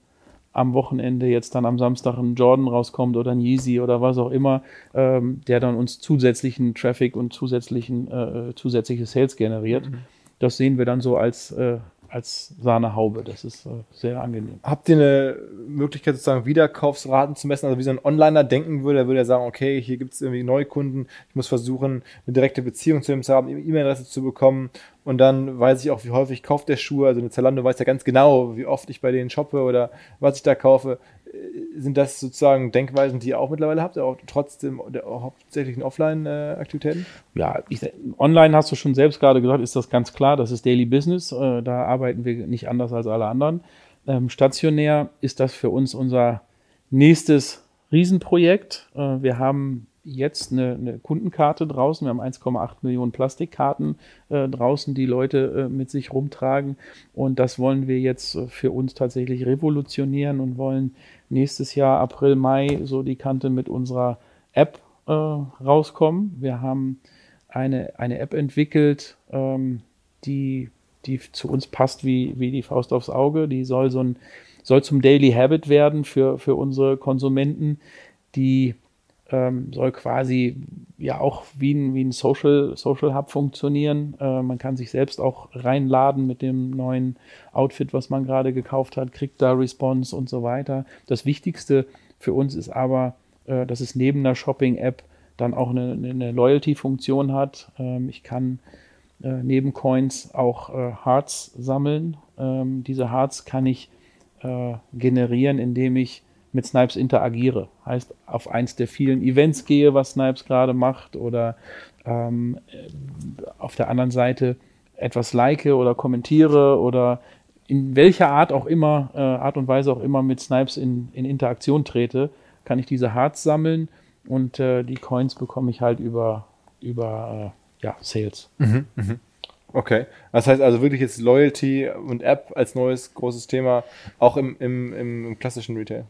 am Wochenende jetzt dann am Samstag ein Jordan rauskommt oder ein Yeezy oder was auch immer, ähm, der dann uns zusätzlichen Traffic und zusätzlichen, äh, zusätzliche Sales generiert. Mhm. Das sehen wir dann so als, äh, als Sahnehaube. Das ist äh, sehr angenehm. Habt ihr eine Möglichkeit, sozusagen Wiederkaufsraten zu messen? Also wie so ein Onliner denken würde, der würde ja sagen, okay, hier gibt es irgendwie Neukunden, ich muss versuchen, eine direkte Beziehung zu ihm zu haben, E-Mail-Adresse zu bekommen und dann weiß ich auch, wie häufig kauft der Schuh. Also eine Zalando weiß ja ganz genau, wie oft ich bei denen shoppe oder was ich da kaufe. Äh, sind das sozusagen Denkweisen, die ihr auch mittlerweile habt, auch trotzdem der hauptsächlichen Offline-Aktivitäten? Ja, ich, online hast du schon selbst gerade gesagt, ist das ganz klar, das ist Daily Business, äh, da arbeiten wir nicht anders als alle anderen. Ähm, stationär ist das für uns unser nächstes Riesenprojekt. Äh, wir haben jetzt eine, eine, Kundenkarte draußen. Wir haben 1,8 Millionen Plastikkarten äh, draußen, die Leute äh, mit sich rumtragen. Und das wollen wir jetzt äh, für uns tatsächlich revolutionieren und wollen nächstes Jahr, April, Mai, so die Kante mit unserer App äh, rauskommen. Wir haben eine, eine App entwickelt, ähm, die, die zu uns passt wie, wie die Faust aufs Auge. Die soll so ein soll zum Daily Habit werden für, für unsere Konsumenten, die ähm, soll quasi ja auch wie ein, wie ein Social, Social Hub funktionieren. Äh, man kann sich selbst auch reinladen mit dem neuen Outfit, was man gerade gekauft hat, kriegt da Response und so weiter. Das Wichtigste für uns ist aber, äh, dass es neben der Shopping-App dann auch eine, eine Loyalty-Funktion hat. Ähm, ich kann äh, neben Coins auch äh, Hearts sammeln. Ähm, diese Hearts kann ich äh, generieren, indem ich mit Snipes interagiere. Heißt, auf eins der vielen Events gehe, was Snipes gerade macht, oder ähm, auf der anderen Seite etwas like oder kommentiere oder in welcher Art auch immer, äh, Art und Weise auch immer mit Snipes in, in Interaktion trete, kann ich diese Hearts sammeln und äh, die Coins bekomme ich halt über, über äh, ja, Sales. Mhm, mh. Okay, das heißt also wirklich jetzt Loyalty und App als neues großes Thema, auch im, im, im klassischen Retail.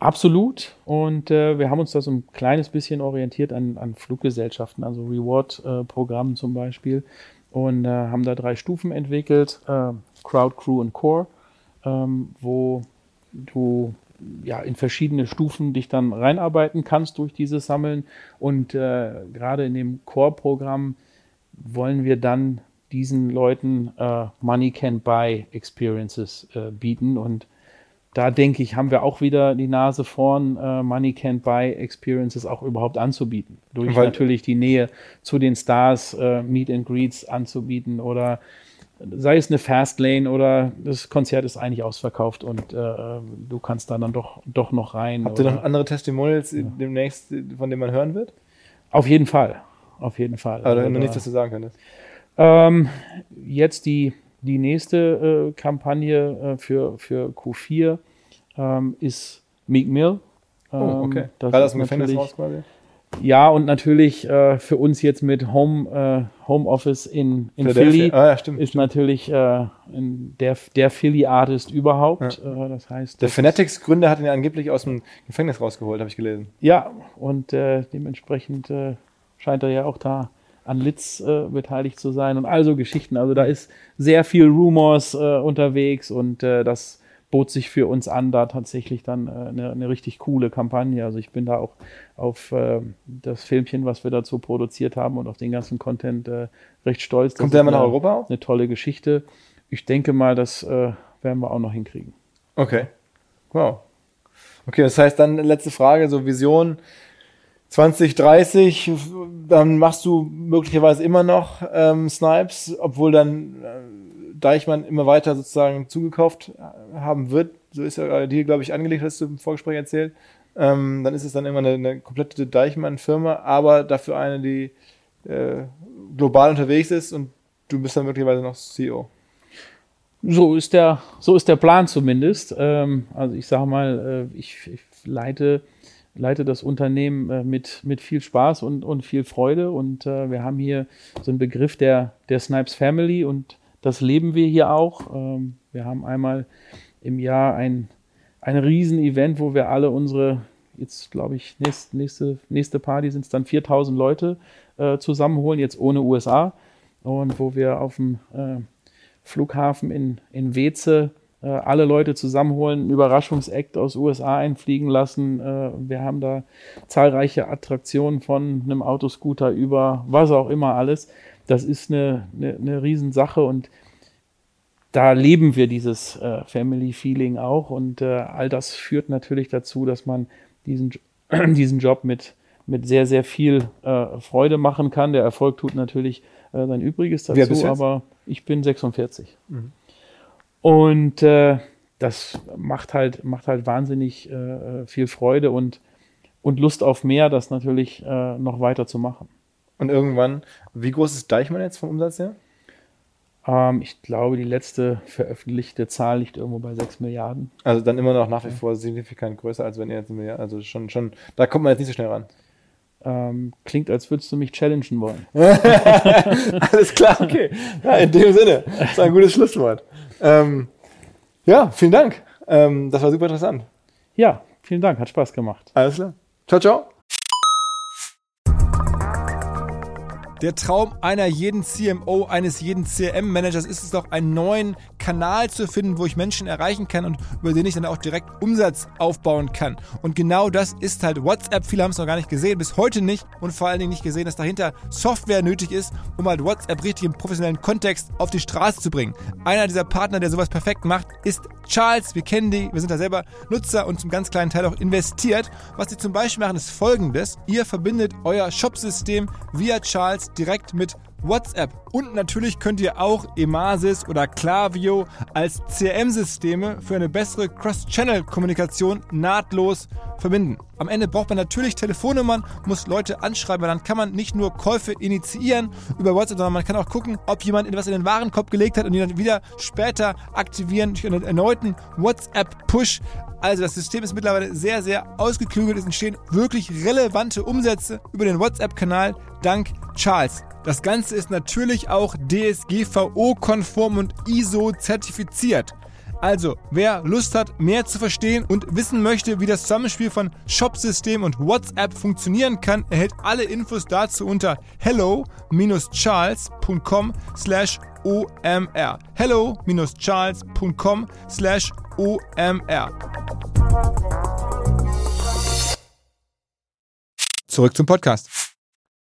Absolut. Und äh, wir haben uns da so ein kleines bisschen orientiert an, an Fluggesellschaften, also Reward-Programmen äh, zum Beispiel. Und äh, haben da drei Stufen entwickelt, äh, Crowd, Crew und Core, ähm, wo du ja in verschiedene Stufen dich dann reinarbeiten kannst durch dieses Sammeln. Und äh, gerade in dem Core-Programm wollen wir dann diesen Leuten äh, Money Can Buy Experiences bieten und da denke ich, haben wir auch wieder die Nase vorn, äh, Money Can't Buy Experiences auch überhaupt anzubieten. Durch Weil natürlich die Nähe zu den Stars, äh, Meet and Greets anzubieten oder sei es eine Fastlane oder das Konzert ist eigentlich ausverkauft und äh, du kannst da dann doch, doch noch rein. Habt ihr noch andere Testimonials ja. demnächst, von denen man hören wird? Auf jeden Fall. Auf jeden Fall. Aber also, nichts, was du sagen könntest. Ähm, jetzt die die nächste äh, Kampagne äh, für, für Q4 ähm, ist Meek Mill. Ähm, oh, okay. Das Gerade aus dem Gefängnis raus quasi? Ja, und natürlich äh, für uns jetzt mit Home, äh, Home Office in, in Philly ah, ja, stimmt, ist stimmt. natürlich äh, der, der Philly-Artist überhaupt. Ja. Äh, das heißt, der Fanatics-Gründer hat ihn angeblich aus dem Gefängnis rausgeholt, habe ich gelesen. Ja, und äh, dementsprechend äh, scheint er ja auch da an Litz äh, beteiligt zu sein und also Geschichten. Also da ist sehr viel Rumors äh, unterwegs und äh, das bot sich für uns an, da tatsächlich dann äh, eine, eine, richtig coole Kampagne. Also ich bin da auch auf äh, das Filmchen, was wir dazu produziert haben und auf den ganzen Content äh, recht stolz. Kommt der mal nach Europa auch? Eine tolle Geschichte. Ich denke mal, das werden wir auch noch hinkriegen. Okay. Wow. Okay, das heißt dann letzte Frage, so Vision 2030, dann machst du möglicherweise immer noch ähm, Snipes, obwohl dann äh, Deichmann immer weiter sozusagen zugekauft äh, haben wird. So ist ja dir, glaube ich, angelegt, hast du im Vorgespräch erzählt. Ähm, dann ist es dann immer eine, eine komplette Deichmann-Firma, aber dafür eine, die äh, global unterwegs ist und du bist dann möglicherweise noch CEO. So ist der, so ist der Plan zumindest. Ähm, also ich sage mal, äh, ich, ich leite leite das Unternehmen äh, mit, mit viel Spaß und, und viel Freude. Und äh, wir haben hier so einen Begriff der, der Snipes Family und das leben wir hier auch. Ähm, wir haben einmal im Jahr ein, ein Riesen-Event, wo wir alle unsere jetzt glaube ich, nächst, nächste, nächste Party sind es dann 4000 Leute äh, zusammenholen, jetzt ohne USA. Und wo wir auf dem äh, Flughafen in, in Weze äh, alle Leute zusammenholen, einen Überraschungsakt aus USA einfliegen lassen. Äh, wir haben da zahlreiche Attraktionen von einem Autoscooter über was auch immer alles. Das ist eine, eine, eine Riesensache und da leben wir dieses äh, Family Feeling auch und äh, all das führt natürlich dazu, dass man diesen, diesen Job mit, mit sehr, sehr viel äh, Freude machen kann. Der Erfolg tut natürlich äh, sein Übriges dazu, aber ich bin 46. Mhm. Und äh, das macht halt, macht halt wahnsinnig äh, viel Freude und, und Lust auf mehr, das natürlich noch weiter zu machen. Und irgendwann, wie groß ist Deichmann jetzt vom Umsatz her? Ähm, ich glaube, die letzte veröffentlichte Zahl liegt irgendwo bei 6 Milliarden. Also dann immer noch nach wie vor signifikant größer, als wenn ihr jetzt Milliarden, also schon, schon, da kommt man jetzt nicht so schnell ran. Ähm, klingt, als würdest du mich challengen wollen. Alles klar, okay. Ja, in dem Sinne, das ist ein gutes Schlusswort. Ähm, ja, vielen Dank. Ähm, das war super interessant. Ja, vielen Dank, hat Spaß gemacht. Alles klar. Ciao, ciao. Der Traum einer jeden CMO, eines jeden CRM-Managers ist es doch, einen neuen Kanal zu finden, wo ich Menschen erreichen kann und über den ich dann auch direkt Umsatz aufbauen kann. Und genau das ist halt WhatsApp. Viele haben es noch gar nicht gesehen, bis heute nicht und vor allen Dingen nicht gesehen, dass dahinter Software nötig ist, um halt WhatsApp richtig im professionellen Kontext auf die Straße zu bringen. Einer dieser Partner, der sowas perfekt macht, ist Charles. Wir kennen die, wir sind da selber Nutzer und zum ganz kleinen Teil auch investiert. Was sie zum Beispiel machen, ist folgendes. Ihr verbindet euer Shopsystem via Charles direkt mit WhatsApp. Und natürlich könnt ihr auch Emasis oder Klaviyo als CRM-Systeme für eine bessere Cross-Channel-Kommunikation nahtlos verbinden. Am Ende braucht man natürlich Telefonnummern, muss Leute anschreiben, weil dann kann man nicht nur Käufe initiieren über WhatsApp, sondern man kann auch gucken, ob jemand etwas in den Warenkorb gelegt hat und ihn dann wieder später aktivieren durch einen erneuten WhatsApp-Push. Also das System ist mittlerweile sehr, sehr ausgeklügelt. Es entstehen wirklich relevante Umsätze über den WhatsApp-Kanal dank Charles. Das Ganze ist natürlich auch DSGVO-konform und ISO-zertifiziert. Also, wer Lust hat, mehr zu verstehen und wissen möchte, wie das Zusammenspiel von Shopsystem und WhatsApp funktionieren kann, erhält alle Infos dazu unter hello-charles.com slash omr. hello-charles.com slash omr. Zurück zum Podcast.